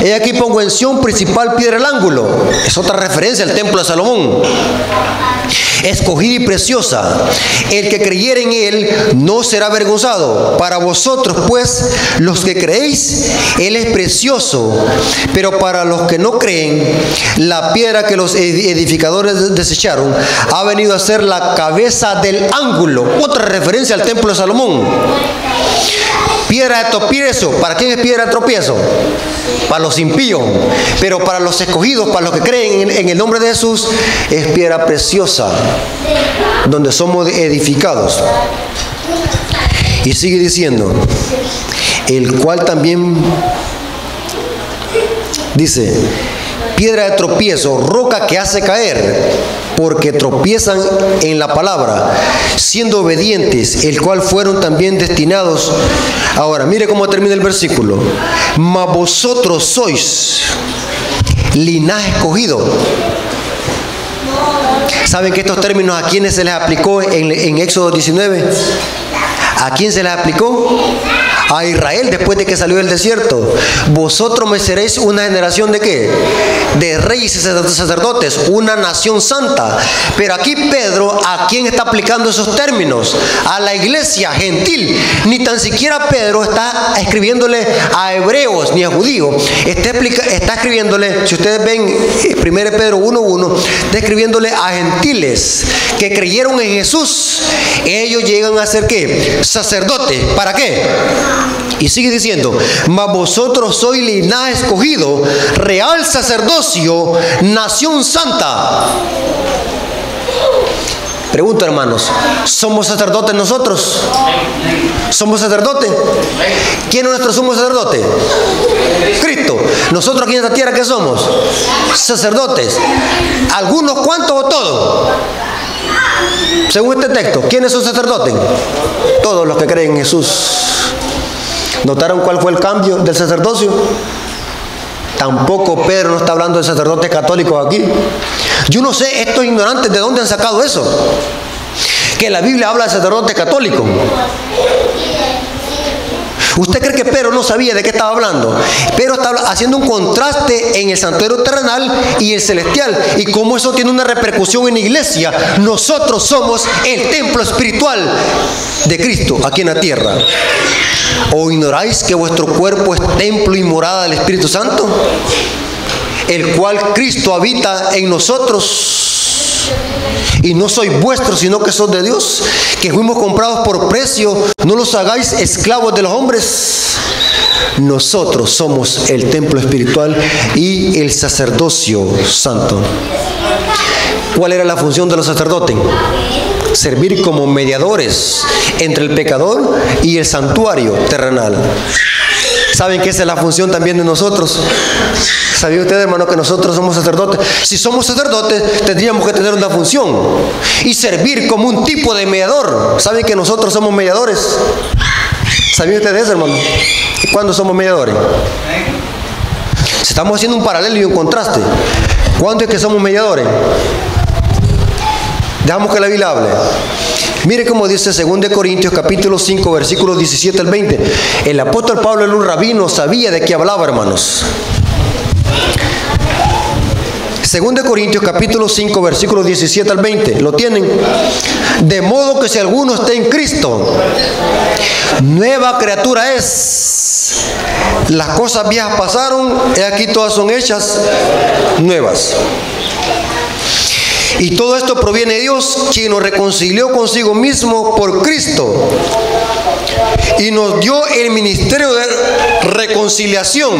He aquí pongo en principal piedra del ángulo. Es otra referencia al templo de Salomón. Escogida y preciosa. El que creyere en él no será avergonzado. Para vosotros, pues, los que creéis, él es precioso. Pero para los que no creen, la piedra que los edificadores desecharon ha venido a ser la cabeza del ángulo. Otra referencia al templo de Salomón. Piedra de tropiezo. ¿Para quién es piedra de tropiezo? Para los impíos. Pero para los escogidos, para los que creen en, el nombre de Jesús, es piedra preciosa, donde somos edificados. Y sigue diciendo, el cual también dice, piedra de tropiezo, roca que hace caer porque tropiezan en la palabra, siendo obedientes, el cual fueron también destinados. Ahora, mire cómo termina el versículo. Mas vosotros sois linaje escogido. ¿Saben que estos términos a quiénes se les aplicó en, en Éxodo 19? ¿A quién se les aplicó? A Israel después de que salió del desierto. Vosotros me seréis una generación de qué? De reyes y sacerdotes, una nación santa. Pero aquí Pedro, ¿a quién está aplicando esos términos? A la iglesia gentil. Ni tan siquiera Pedro está escribiéndole a hebreos ni a judíos. Está, escribiéndole, si ustedes ven 1 eh, Pedro 1.1, está escribiéndole a gentiles que creyeron en Jesús. Ellos llegan a ser qué? Sacerdotes. ¿Para qué? Y sigue diciendo, mas vosotros sois linaje escogido, real sacerdocio, nación santa. Pregunta, hermanos, ¿somos sacerdotes nosotros? ¿Somos sacerdotes? ¿Quién es nuestro sumo sacerdote? Cristo. Nosotros aquí en esta tierra, ¿qué somos? Sacerdotes. ¿Algunos cuantos o todos? Según este texto, ¿quiénes son sacerdotes? Todos los que creen en Jesús. ¿Notaron cuál fue el cambio del sacerdocio? Tampoco Pedro no está hablando de sacerdotes católicos aquí. Yo no sé, estos ignorantes, ¿de dónde han sacado eso? Que la Biblia habla de sacerdotes católicos. ¿Usted cree que Pedro no sabía de qué estaba hablando? Pedro está haciendo un contraste en el santuario terrenal y el celestial y cómo eso tiene una repercusión en la iglesia. Nosotros somos el templo espiritual de Cristo aquí en la tierra. ¿O ignoráis que vuestro cuerpo es templo y morada del Espíritu Santo? El cual Cristo habita en nosotros y no soy vuestro, sino que sois de Dios, que fuimos comprados por precio, no los hagáis esclavos de los hombres. Nosotros somos el templo espiritual y el sacerdocio santo. ¿Cuál era la función de los sacerdotes? Servir como mediadores entre el pecador y el santuario terrenal. ¿Saben que esa es la función también de nosotros? ¿Sabía usted, hermano, que nosotros somos sacerdotes? Si somos sacerdotes, tendríamos que tener una función y servir como un tipo de mediador. ¿Saben que nosotros somos mediadores? ¿Sabía usted eso, hermano? ¿Y cuándo somos mediadores? Estamos haciendo un paralelo y un contraste. ¿Cuándo es que somos mediadores? Dejamos que la Biblia hable. Mire cómo dice 2 Corintios capítulo 5 versículos 17 al 20. El apóstol Pablo era un rabino, sabía de qué hablaba, hermanos. 2 Corintios capítulo 5 versículos 17 al 20. ¿Lo tienen? De modo que si alguno está en Cristo, nueva criatura es. Las cosas viejas pasaron, y aquí todas son hechas nuevas. Y todo esto proviene de Dios, quien nos reconcilió consigo mismo por Cristo y nos dio el ministerio de reconciliación.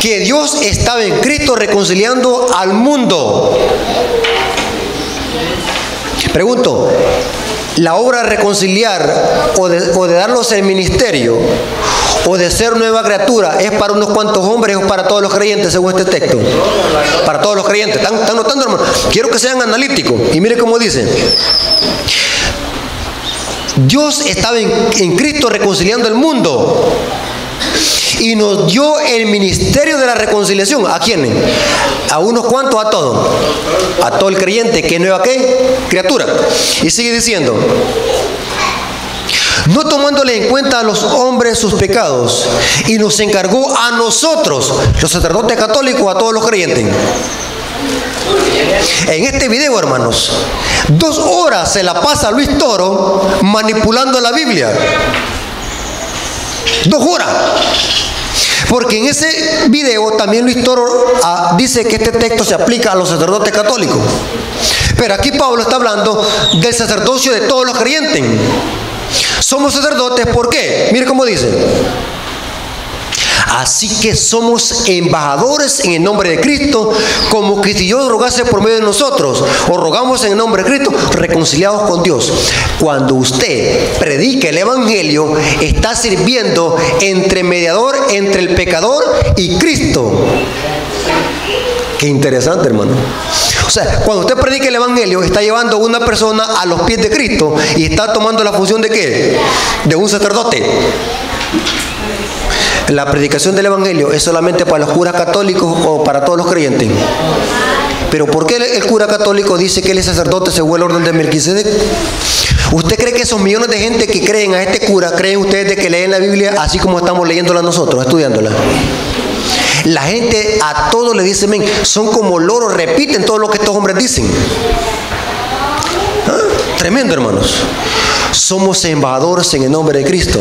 Que Dios estaba en Cristo reconciliando al mundo. Pregunto, la obra de reconciliar o de, o de darlos el ministerio o de ser nueva criatura es para unos cuantos hombres o para todos los creyentes según este texto. Para todos los creyentes. ¿Están, notando, hermano? Quiero que sean analíticos. Y mire cómo dice. Dios estaba en, Cristo reconciliando el mundo y nos dio el ministerio de la reconciliación. ¿A quiénes? A unos cuantos, a todos. A todo el creyente, que nueva qué? Criatura. Y sigue diciendo, no tomándole en cuenta a los hombres sus pecados, y nos encargó a nosotros, los sacerdotes católicos, a todos los creyentes. En este video, hermanos, dos horas se la pasa Luis Toro manipulando la Biblia. Dos horas. Porque en ese video también Luis Toro ah, dice que este texto se aplica a los sacerdotes católicos. Pero aquí Pablo está hablando del sacerdocio de todos los creyentes. Somos sacerdotes, ¿por qué? Mire cómo dice. Así que somos embajadores en el nombre de Cristo, como que si Dios rogase por medio de nosotros, o rogamos en el nombre de Cristo, reconciliados con Dios. Cuando usted predica el Evangelio, está sirviendo entre mediador entre el pecador y Cristo. Qué interesante, hermano. O sea, cuando usted predica el Evangelio, está llevando a una persona a los pies de Cristo y está tomando la función de qué? De un sacerdote. La predicación del Evangelio es solamente para los curas católicos o para todos los creyentes. Pero ¿por qué el cura católico dice que él es sacerdote según el orden de Melquisedec? ¿Usted cree que esos millones de gente que creen a este cura, creen ustedes de que leen la Biblia así como estamos leyéndola nosotros, estudiándola? La gente a todo le dice, men, son como loros, repiten todo lo que estos hombres dicen. ¿Ah? Tremendo, hermanos. Somos embajadores en el nombre de Cristo.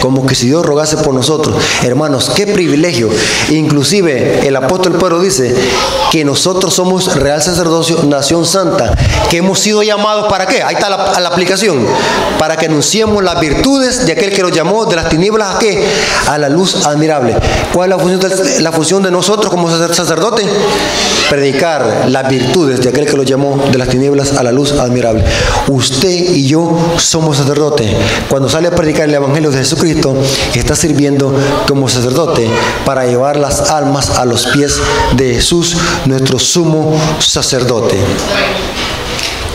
Como que si Dios rogase por nosotros. Hermanos, qué privilegio. Inclusive el apóstol Pedro dice que nosotros somos real sacerdocio, nación santa. Que hemos sido llamados para qué? Ahí está la, aplicación. Para que anunciemos las virtudes de aquel que nos llamó de las tinieblas a qué? A la luz admirable. ¿Cuál es la función de, la función de nosotros como sacerdote? Predicar las virtudes de aquel que los llamó de las tinieblas a la luz admirable. Usted y yo somos sacerdote. Cuando sale a predicar el Evangelio de Jesucristo, está sirviendo como sacerdote para llevar las almas a los pies de Jesús, nuestro sumo sacerdote.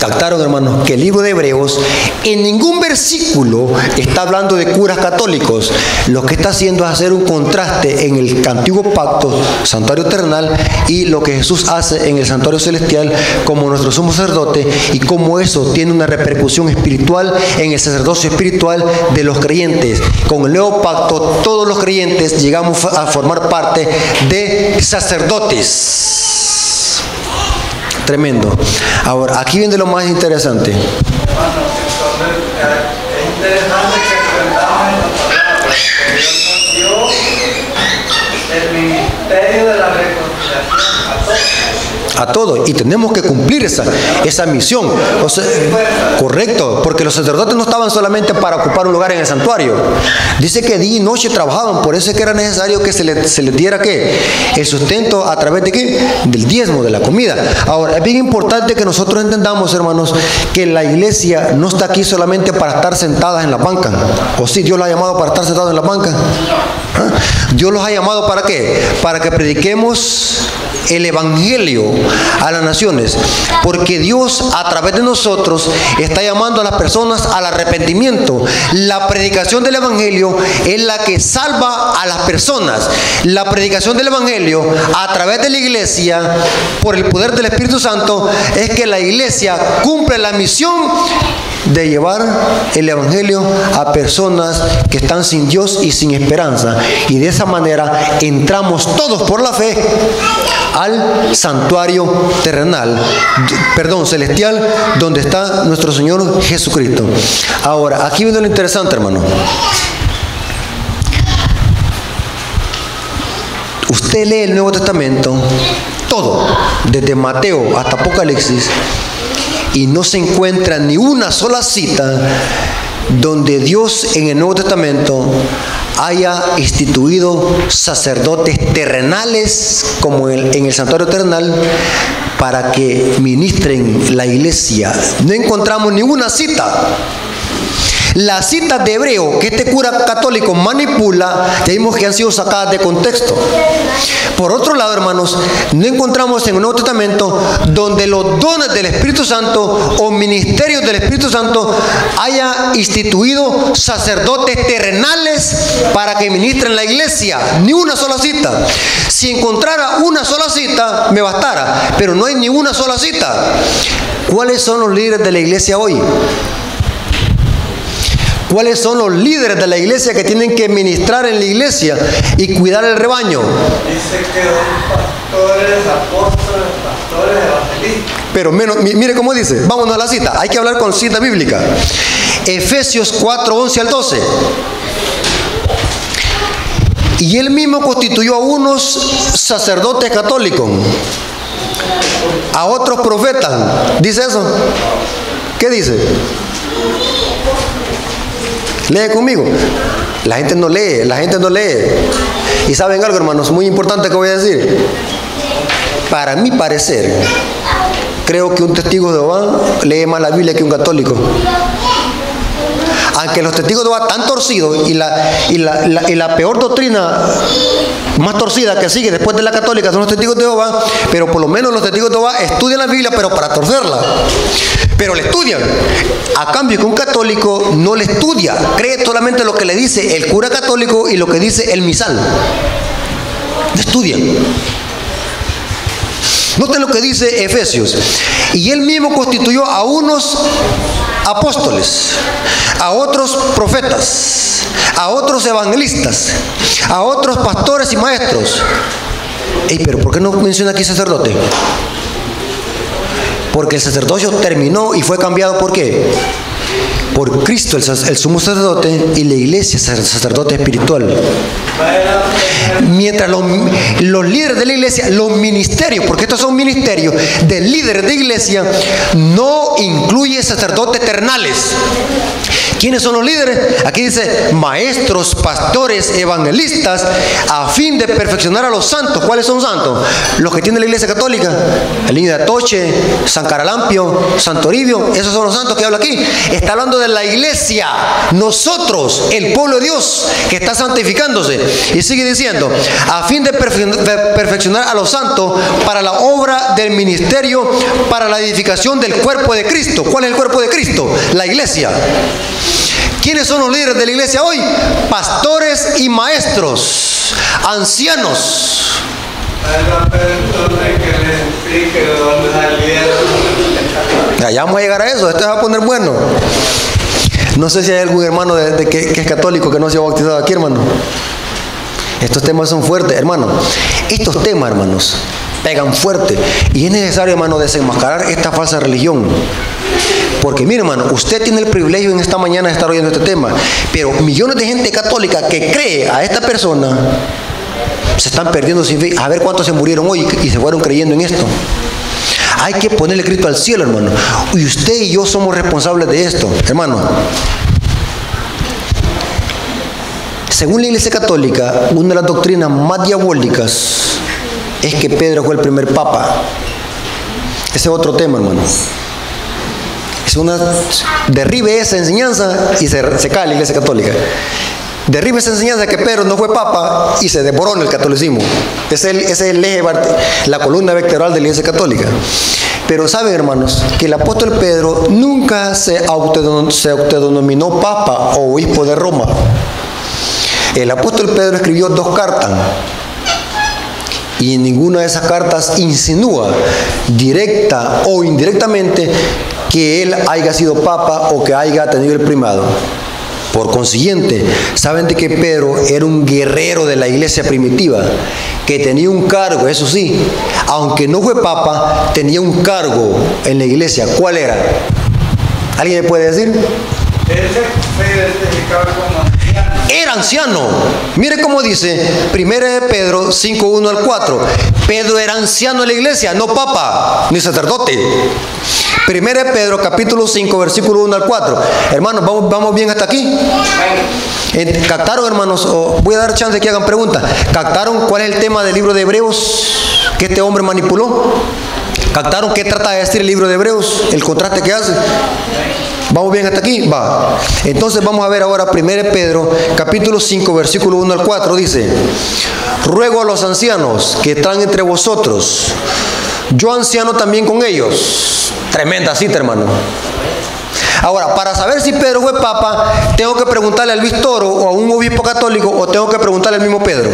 Captaron, hermanos, que el libro de Hebreos en ningún versículo está hablando de curas católicos. Lo que está haciendo es hacer un contraste en el antiguo pacto, santuario terrenal, y lo que Jesús hace en el santuario celestial como nuestro sumo sacerdote y cómo eso tiene una repercusión espiritual en el sacerdocio espiritual de los creyentes. Con el nuevo pacto, todos los creyentes llegamos a formar parte de sacerdotes. Tremendo. Ahora, aquí viene lo más interesante
la reconciliación a todos.
A todos. Y tenemos que cumplir esa, esa misión. O sea, correcto, porque los sacerdotes no estaban solamente para ocupar un lugar en el santuario. Dice que día y noche trabajaban, por eso es que era necesario que se, le- se les diera qué? El sustento a través de qué? Del diezmo, de la comida. Ahora, es bien importante que nosotros entendamos, hermanos, que la iglesia no está aquí solamente para estar sentadas en la banca. O sí, Dios la ha llamado para estar sentados en la banca. ¿Ah? Dios los ha llamado para qué? Para que prediquemos el Evangelio a las naciones. Porque Dios a través de nosotros está llamando a las personas al arrepentimiento. La predicación del Evangelio es la que salva a las personas. La predicación del Evangelio a través de la iglesia, por el poder del Espíritu Santo, es que la iglesia cumple la misión de llevar el Evangelio a personas que están sin Dios y sin esperanza. Y de esa manera entramos todos por la fe al santuario terrenal, perdón, celestial, donde está nuestro Señor Jesucristo. Ahora, aquí viene lo interesante, hermano. Usted lee el Nuevo Testamento, todo, desde Mateo hasta Apocalipsis, y no se encuentra ni una sola cita donde Dios en el Nuevo Testamento haya instituido sacerdotes terrenales como en el santuario terrenal para que ministren la iglesia. No encontramos ninguna cita. Las citas de hebreo que este cura católico manipula, ya vimos que han sido sacadas de contexto. Por otro lado, hermanos, no encontramos en el Nuevo Testamento donde los dones del Espíritu Santo o ministerios del Espíritu Santo haya instituido sacerdotes terrenales para que ministren la iglesia. Ni una sola cita. Si encontrara una sola cita, me bastara. Pero no hay ni una sola cita. ¿Cuáles son los líderes de la iglesia hoy? ¿Cuáles son los líderes de la iglesia que tienen que ministrar en la iglesia y cuidar el rebaño?
Dice que son pastores, apóstoles, pastores, evangelistas.
Pero menos, mi- mire cómo dice, vámonos a la cita, hay que hablar con cita bíblica. Efesios 4, 11 al 12. Y él mismo constituyó a unos sacerdotes católicos, a otros profetas. ¿Dice eso? ¿Qué dice? Lee conmigo. La gente no lee, la gente no lee. Y saben algo, hermanos, muy importante que voy a decir. Para mi parecer, creo que un testigo de Jehová lee más la Biblia que un católico. Aunque los testigos de Jehová están torcidos y la, y la, la- y la peor doctrina más torcida que sigue después de la católica son los testigos de Jehová, pero por lo menos los testigos de Jehová estudian la Biblia, pero para torcerla. Pero le estudian. A cambio que un católico no le estudia, cree solamente lo que le dice el cura católico y lo que dice el misal. No estudian. Noten lo que dice Efesios. Y él mismo constituyó a unos apóstoles, a otros profetas, a otros evangelistas, a otros pastores y maestros. Ey, pero ¿por qué no menciona aquí sacerdote? Porque el sacerdocio terminó y fue cambiado por qué? Por Cristo, el, el sumo sacerdote, y la iglesia, el sacerdote espiritual. Mientras los, líderes de la iglesia, los ministerios, porque estos son ministerios de líderes de iglesia, no incluye sacerdotes eternales. ¿Quiénes son los líderes? Aquí dice maestros, pastores, evangelistas, a fin de perfeccionar a los santos. ¿Cuáles son santos? Los que tiene la iglesia católica. El niño de Atoche, San Caralampio, San Toribio. Esos son los santos que habla aquí. Está hablando de la iglesia. Nosotros, el pueblo de Dios, que está santificándose. Y sigue diciendo, a fin de perfe- de perfeccionar a los santos para la obra del ministerio, para la edificación del cuerpo de Cristo. ¿Cuál es el cuerpo de Cristo? La iglesia. ¿Quiénes son los líderes de la iglesia hoy? Pastores y maestros, ancianos. Ya vamos a llegar a eso, esto se va a poner bueno. No sé si hay algún hermano de, que es católico que no se ha bautizado aquí, hermano. Estos temas son fuertes, hermano. Estos temas, hermanos, pegan fuerte. Y es necesario, hermano, desenmascarar esta falsa religión. Porque mire, hermano, usted tiene el privilegio en esta mañana de estar oyendo este tema, pero millones de gente católica que cree a esta persona se están perdiendo sin fe. A ver cuántos se murieron hoy y se fueron creyendo en esto. Hay que ponerle Cristo al cielo, hermano. Y usted y yo somos responsables de esto, hermano. Según la Iglesia Católica, una de las doctrinas más diabólicas es que Pedro fue el primer papa. Ese es otro tema, hermano. Es una derribe esa enseñanza y se, se cae la Iglesia Católica. Derribe esa enseñanza que Pedro no fue papa y se devoró en el catolicismo. Ese es el, eje, la columna vertebral de la Iglesia Católica. Pero saben, hermanos, que el apóstol Pedro nunca se autodenominó papa o obispo de Roma. El apóstol Pedro escribió dos cartas y en ninguna de esas cartas insinúa directa o indirectamente que él haya sido papa o que haya tenido el primado. Por consiguiente, saben de que Pedro era un guerrero de la iglesia primitiva, que tenía un cargo, eso sí, aunque no fue papa, tenía un cargo en la iglesia. ¿Cuál era? ¿Alguien me puede decir? Era anciano. Mire cómo dice 1 de Pedro 5, 1 al 4. Pedro era anciano en la iglesia, no papa, ni sacerdote. 1 de Pedro capítulo 5, versículo 1 al 4. Hermanos, ¿vamos, vamos bien hasta aquí? ¿Captaron, hermanos? O voy a dar chance de que hagan preguntas. ¿Captaron cuál es el tema del libro de Hebreos que este hombre manipuló? ¿Captaron qué trata de decir el libro de Hebreos? El contraste que hace. ¿Vamos bien hasta aquí? Va. Entonces vamos a ver ahora 1 Pedro, capítulo 5, versículo 1 al 4. Dice, ruego a los ancianos que están entre vosotros, yo anciano también con ellos. Tremenda cita, hermano. Ahora, para saber si Pedro fue papa, tengo que preguntarle a Luis o a un obispo católico o tengo que preguntarle al mismo Pedro.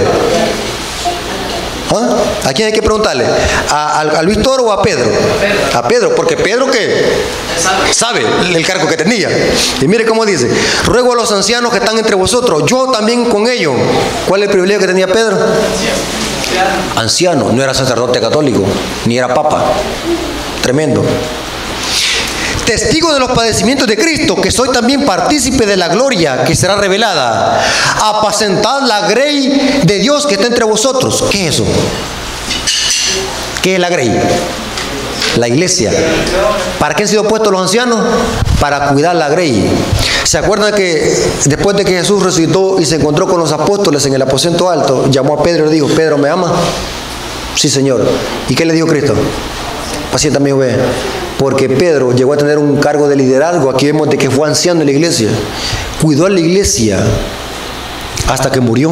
¿Ah? ¿A quién hay que preguntarle? ¿A, a- Luis Toro o a Pedro? A Pedro, porque Pedro que sabe el cargo que tenía. Y mire cómo dice, ruego a los ancianos que están entre vosotros, yo también con ellos. ¿Cuál es el privilegio que tenía Pedro? Anciano, no era sacerdote católico, ni era papa. Tremendo. Testigo de los padecimientos de Cristo, que soy también partícipe de la gloria que será revelada. Apacentad la grey de Dios que está entre vosotros. ¿Qué es eso? ¿Qué es la grey? La iglesia. ¿Para qué han sido puestos los ancianos? Para cuidar la grey. ¿Se acuerdan que después de que Jesús resucitó y se encontró con los apóstoles en el aposento alto, llamó a Pedro y le dijo, Pedro, ¿me ama? Sí, Señor. ¿Y qué le dijo Cristo? Paciente mío, ve. Porque Pedro llegó a tener un cargo de liderazgo. Aquí vemos de que fue anciano en la iglesia. Cuidó a la iglesia hasta que murió.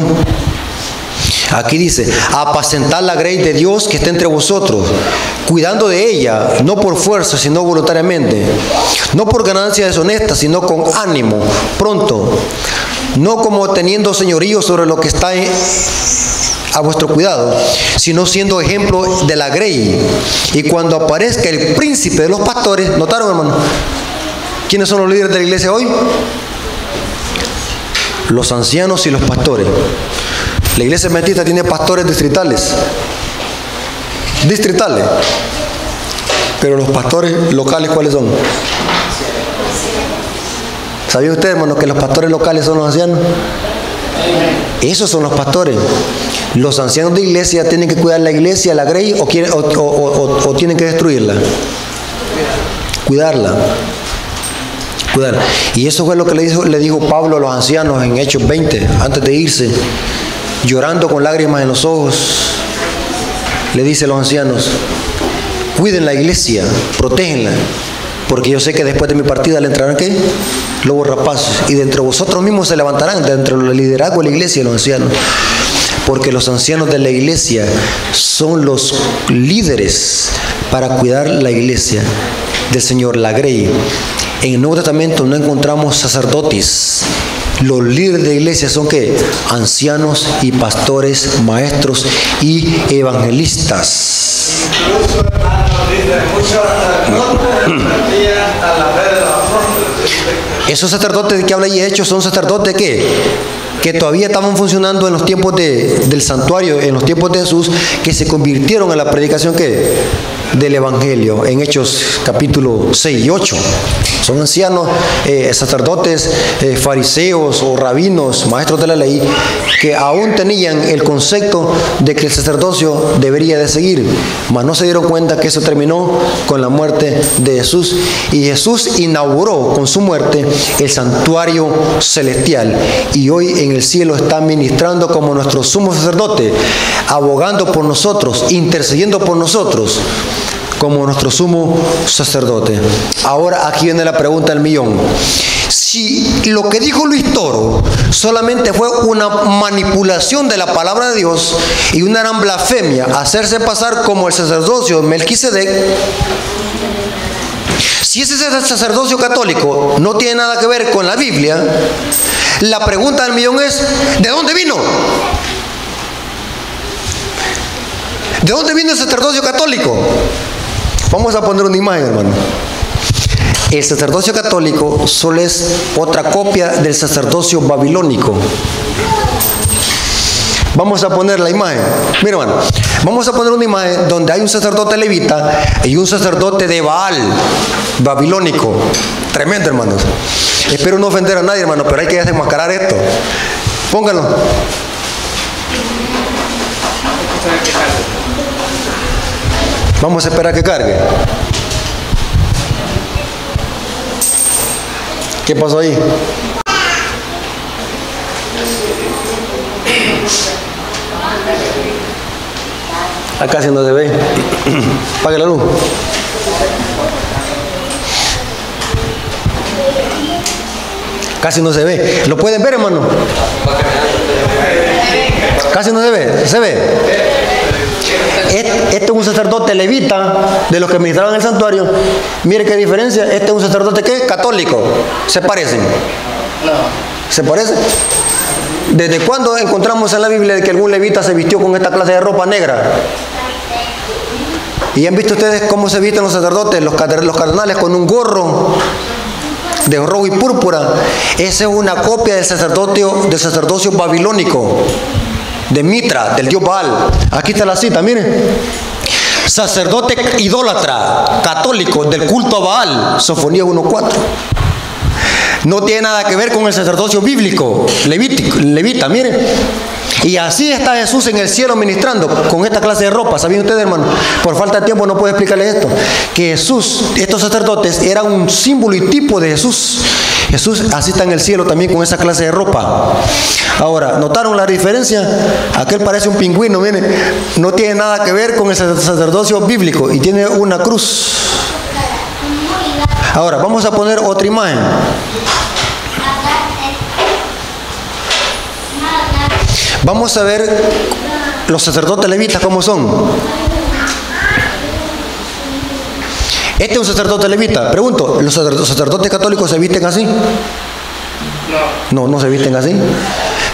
Aquí dice, apacentar la grey de Dios que está entre vosotros, cuidando de ella, no por fuerza, sino voluntariamente, no por ganancia deshonesta, sino con ánimo, pronto, no como teniendo señorío sobre lo que está en- a vuestro cuidado, sino siendo ejemplo de la grey. Y cuando aparezca el príncipe de los pastores, ¿notaron hermano? ¿Quiénes son los líderes de la iglesia hoy? Los ancianos y los pastores. La iglesia metista tiene pastores distritales. Distritales. Pero los pastores locales, ¿cuáles son? ¿Sabía usted, hermano, que los pastores locales son los ancianos? Esos son los pastores. Los ancianos de iglesia tienen que cuidar la iglesia, la grey, o, quieren, o, tienen que destruirla. Cuidarla. Cuidarla. Y eso fue lo que le dijo, le dijo Pablo a los ancianos en Hechos 20, antes de irse, llorando con lágrimas en los ojos. Le dice a los ancianos, cuiden la iglesia, protégenla, porque yo sé que después de mi partida le entrarán qué? Lobos rapaces. Y de vosotros mismos se levantarán, de entre el liderazgo de la iglesia, los ancianos. Porque los ancianos de la iglesia son los líderes para cuidar la iglesia del Señor, la grey. En el Nuevo Testamento no encontramos sacerdotes. Los líderes de iglesia son qué? Ancianos y pastores, maestros y evangelistas.
Incluso, hermano, dice, muchos sacerdotes se metían a la fe de los apóstoles. Dice
Esos sacerdotes que habla ahí hechos son sacerdotes que, que todavía estaban funcionando en los tiempos de- del santuario, en los tiempos de Jesús, que se convirtieron en la predicación que del Evangelio, en Hechos capítulo 6 y 8. Son ancianos, eh, sacerdotes, eh, fariseos o rabinos, maestros de la ley, que aún tenían el concepto de que el sacerdocio debería de seguir, mas no se dieron cuenta que eso terminó con la muerte de Jesús. Y Jesús inauguró con su muerte el santuario celestial. Y hoy en el cielo está ministrando como nuestro sumo sacerdote, abogando por nosotros, intercediendo por nosotros como nuestro sumo sacerdote. Ahora aquí viene la pregunta del millón. Si lo que dijo Luis Toro solamente fue una manipulación de la palabra de Dios y una gran blasfemia, hacerse pasar como el sacerdocio de Melquisedec, si ese sacerdocio católico no tiene nada que ver con la Biblia, la pregunta del millón es, ¿de dónde vino? ¿De dónde vino el sacerdocio católico? Vamos a poner una imagen, hermano. El sacerdocio católico solo es otra copia del sacerdocio babilónico. Vamos a poner la imagen. Mira, hermano, vamos a poner una imagen donde hay un sacerdote levita y un sacerdote de Baal, babilónico. Tremendo, hermanos. Espero no ofender a nadie, hermano, pero hay que desmascarar esto. Póngalo. Vamos a esperar que cargue. ¿Qué pasó ahí? Acá si no se ve. Pague la luz. Casi no se ve. ¿Lo pueden ver, hermano? Casi no se ve. ¿Se ve? Este, es un sacerdote levita de los que ministraban el santuario. Mire qué diferencia. Este es un sacerdote ¿qué? católico. ¿Se parecen? ¿Se parecen? ¿Desde cuándo encontramos en la Biblia que algún levita se vistió con esta clase de ropa negra? ¿Y han visto ustedes cómo se visten los sacerdotes, los cardenales con un gorro de rojo y púrpura? Esa es una copia del sacerdocio, del sacerdocio babilónico, de Mitra, del dios Baal. Aquí está la cita, miren. Sacerdote idólatra, católico, del culto a Baal, Sofonía 1.4. No tiene nada que ver con el sacerdocio bíblico, levítico, levita, miren. Y así está Jesús en el cielo ministrando con esta clase de ropa. ¿Sabían ustedes, hermano? Por falta de tiempo no puedo explicarles esto. Que Jesús, estos sacerdotes, eran un símbolo y tipo de Jesús. Jesús así está en el cielo también con esa clase de ropa. Ahora, ¿notaron la diferencia? Aquel parece un pingüino, miren. No tiene nada que ver con el sacerdocio bíblico y tiene una cruz. Ahora, vamos a poner otra imagen. Vamos a ver los sacerdotes levitas cómo son. Este es un sacerdote levita. Pregunto, ¿los sacer- los sacerdotes católicos se visten así? No, no se visten así.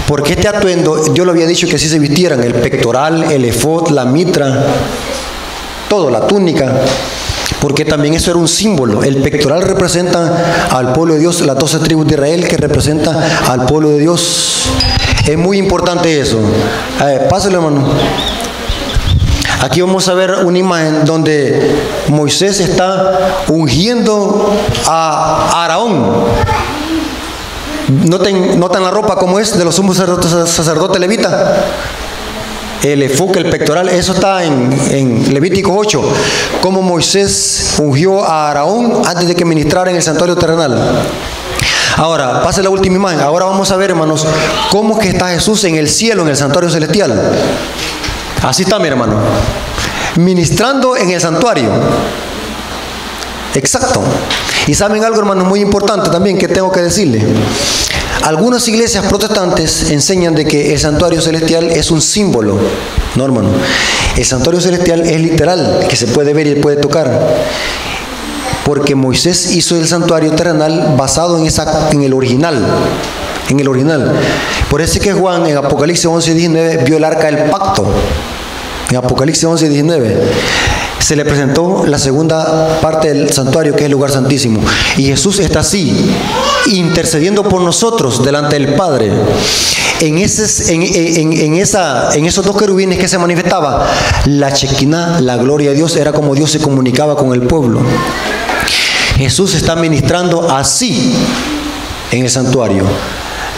Porque este atuendo, yo lo había dicho que así se vistieran, el pectoral, el efod, la mitra, todo, la túnica, porque también eso era un símbolo. El pectoral representa al pueblo de Dios, las doce tribus de Israel que representa al pueblo de Dios. Es muy importante eso. A hermano. Aquí vamos a ver una imagen donde Moisés está ungiendo a Araón. Notan la ropa como es de los sumos sacerdotes, levitas. El enfoque, el pectoral, eso está en, en Levítico 8. Como Moisés ungió a Araón antes de que ministrara en el santuario terrenal. Ahora, pase la última imagen. Ahora vamos a ver, hermanos, cómo que está Jesús en el cielo, en el santuario celestial. Así está, mi hermano. Ministrando en el santuario. Exacto. Y saben algo, hermano, muy importante también que tengo que decirle. Algunas iglesias protestantes enseñan de que el santuario celestial es un símbolo. No, hermano. El santuario celestial es literal, que se puede ver y puede tocar. Porque Moisés hizo el santuario terrenal basado en el original. En el original. Por eso es que Juan en Apocalipsis 11 19 vio el arca del pacto. Apocalipsis 11 19 se le presentó la segunda parte del santuario, que es el lugar santísimo. Y Jesús está así, intercediendo por nosotros delante del Padre. En, ese, en, en, en, esa, en esos dos querubines que se manifestaba, la chequina, la gloria de Dios, era como Dios se comunicaba con el pueblo. Jesús está ministrando así en el santuario.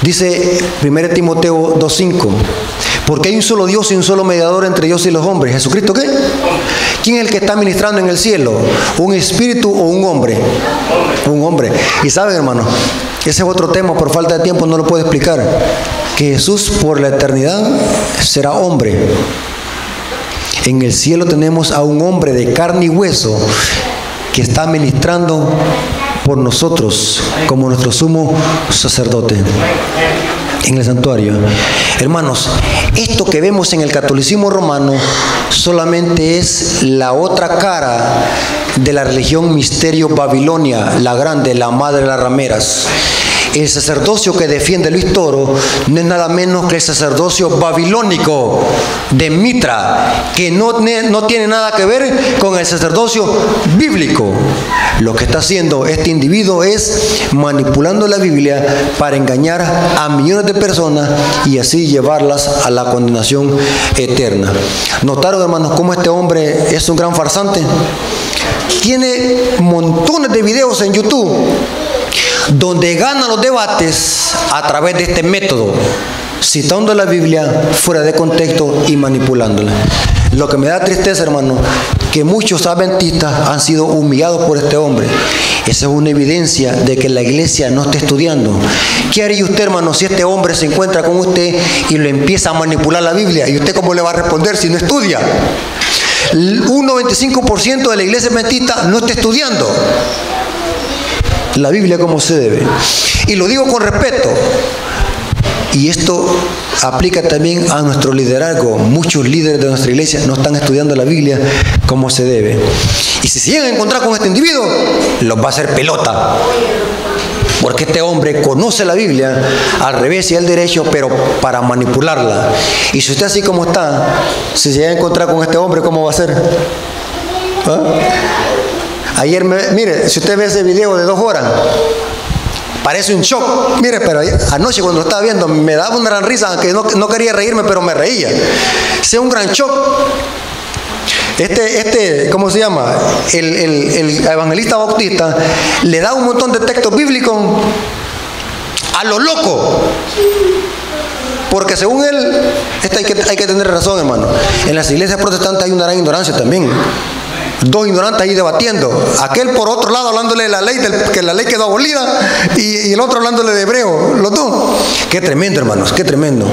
Dice 1 Timoteo 2.5, porque hay un solo Dios y un solo mediador entre Dios y los hombres. ¿Jesucristo qué? ¿Quién es el que está ministrando en el cielo? ¿Un espíritu o un hombre? Un hombre. Y saben, hermano, ese es otro tema, por falta de tiempo no lo puedo explicar. Que Jesús por la eternidad será hombre. En el cielo tenemos a un hombre de carne y hueso que está ministrando por nosotros como nuestro sumo sacerdote en el santuario. Hermanos, esto que vemos en el catolicismo romano solamente es la otra cara de la religión misterio babilonia, la grande, la madre de las rameras. El sacerdocio que defiende Luis Toro no es nada menos que el sacerdocio babilónico de Mitra, que no, no tiene nada que ver con el sacerdocio bíblico. Lo que está haciendo este individuo es manipulando la Biblia para engañar a millones de personas y así llevarlas a la condenación eterna. ¿Notaron, hermanos, cómo este hombre es un gran farsante? Tiene montones de videos en YouTube donde gana los debates a través de este método, citando la Biblia fuera de contexto y manipulándola. Lo que me da tristeza, hermano, que muchos adventistas han sido humillados por este hombre. Esa es una evidencia de que la iglesia no está estudiando. ¿Qué haría usted, hermano, si este hombre se encuentra con usted y lo empieza a manipular la Biblia? ¿Y usted cómo le va a responder si no estudia? Un 95% de la iglesia adventista no está estudiando la Biblia como se debe. Y lo digo con respeto. Y esto aplica también a nuestro liderazgo. Muchos líderes de nuestra iglesia no están estudiando la Biblia como se debe. Y si se llegan a encontrar con este individuo, los va a hacer pelota. Porque este hombre conoce la Biblia al revés y al derecho, pero para manipularla. Y si usted así como está, si se llega a encontrar con este hombre, ¿cómo va a ser? ¿Ah? Ayer, me, mire, si usted ve ese video de dos horas, parece un shock. Mire, pero anoche cuando lo estaba viendo me daba una gran risa, que no, quería reírme, pero me reía. Sea un gran shock. Este, este, ¿cómo se llama? El, el, el, evangelista bautista le da un montón de textos bíblicos a lo loco. Porque según él, este hay, que, hay que tener razón, hermano. En las iglesias protestantes hay una gran ignorancia también dos ignorantes ahí debatiendo. Aquel por otro lado hablándole de la ley, que la ley quedó abolida, y, y, el otro hablándole de hebreo, los dos. Qué tremendo, hermanos, qué tremendo.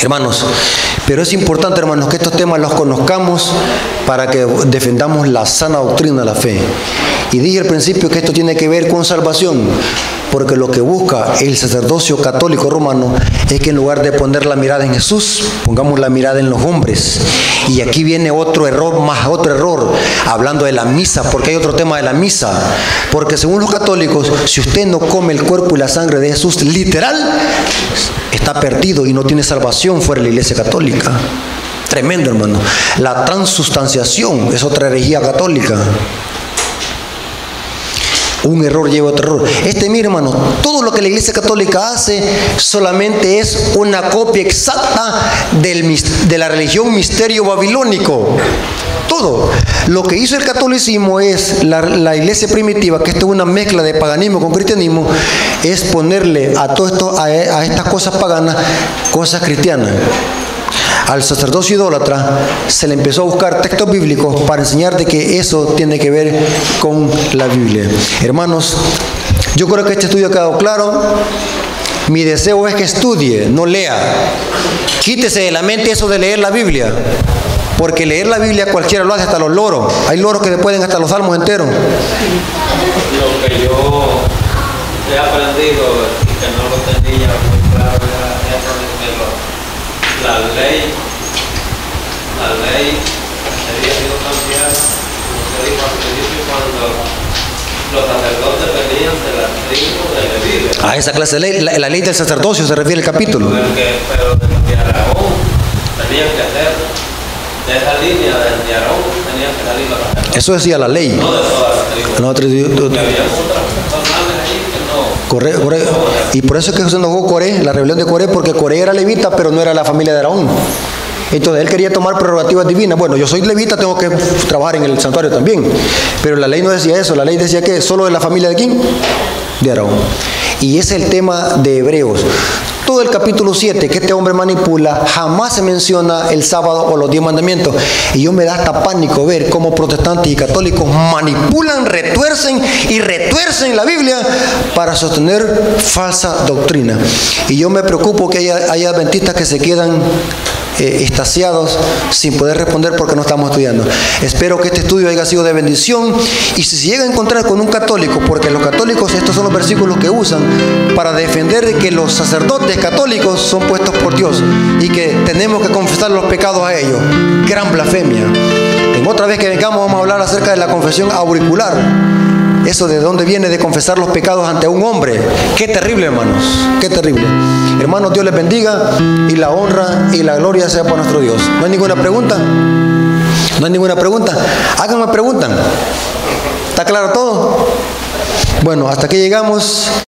Hermanos, pero es importante, hermanos, que estos temas los conozcamos para que defendamos la sana doctrina de la fe. Y dije al principio que esto tiene que ver con salvación, porque lo que busca el sacerdocio católico romano es que en lugar de poner la mirada en Jesús, pongamos la mirada en los hombres. Y aquí viene otro error, más otro error, hablando de la misa, porque hay otro tema de la misa. Porque según los católicos, si usted no come el cuerpo y la sangre de Jesús, literal, está perdido y no tiene salvación fuera de la iglesia católica. Tremendo, hermano. La transustanciación es otra herejía católica. Un error lleva a otro error. Este, mi hermano, todo lo que la Iglesia Católica hace solamente es una copia exacta de la religión misterio babilónico. Todo. Lo que hizo el catolicismo es, la, iglesia primitiva, que esto es una mezcla de paganismo con cristianismo, es ponerle a todo esto, a estas cosas paganas, cosas cristianas. Al sacerdocio idólatra se le empezó a buscar textos bíblicos para enseñar de que eso tiene que ver con la Biblia. Hermanos, yo creo que este estudio ha quedado claro. Mi deseo es que estudie, no lea. Quítese de la mente eso de leer la Biblia. Porque leer la Biblia cualquiera lo hace, hasta los loros. Hay loros que se pueden hasta los salmos enteros.
Lo que yo he aprendido que no lo tenía era eso de que lo- la ley, la ley había sido cambiada, como se dijo al principio, cuando los sacerdotes venían de la tribu de Leví.
A esa clase de ley, la, la ley del sacerdocio se refiere el capítulo.
Pero que- Pero de los de Aarón tenían que ser, de esa línea de Aarón tenían que salir los sacerdotes,
Eso decía la ley.
no de todas las tribus.
No, otro-
Y había otras personales ahí
Y por eso es que José enojó Coré, la rebelión de Coré, porque Coré era levita, pero no era la familia de Aarón. Entonces él quería tomar prerrogativas divinas. Bueno, yo soy levita, tengo que trabajar en el santuario también. Pero la ley no decía eso, la ley decía que solo de la familia de quién? De Aarón. Y ese es el tema de Hebreos. Todo el capítulo 7 que este hombre manipula, jamás se menciona el sábado o los diez mandamientos. Y yo me da hasta pánico ver cómo protestantes y católicos manipulan, retuercen y retuercen la Biblia para sostener falsa doctrina. Y yo me preocupo que haya, haya adventistas que se quedan eh, sin poder responder porque no estamos estudiando. Espero que este estudio haya sido de bendición y si se llega a encontrar con un católico, porque los católicos estos son los versículos que usan para defender de que los sacerdotes católicos son puestos por Dios y que tenemos que confesar los pecados a ellos. Gran blasfemia. En otra vez que vengamos vamos a hablar acerca de la confesión auricular. Eso de dónde viene de confesar los pecados ante un hombre. Qué terrible, hermanos. Qué terrible. Hermanos, Dios les bendiga y la honra y la gloria sea por nuestro Dios. ¿No hay ninguna pregunta? ¿No hay ninguna pregunta? Háganme preguntas. ¿Está claro todo? Bueno, hasta aquí llegamos.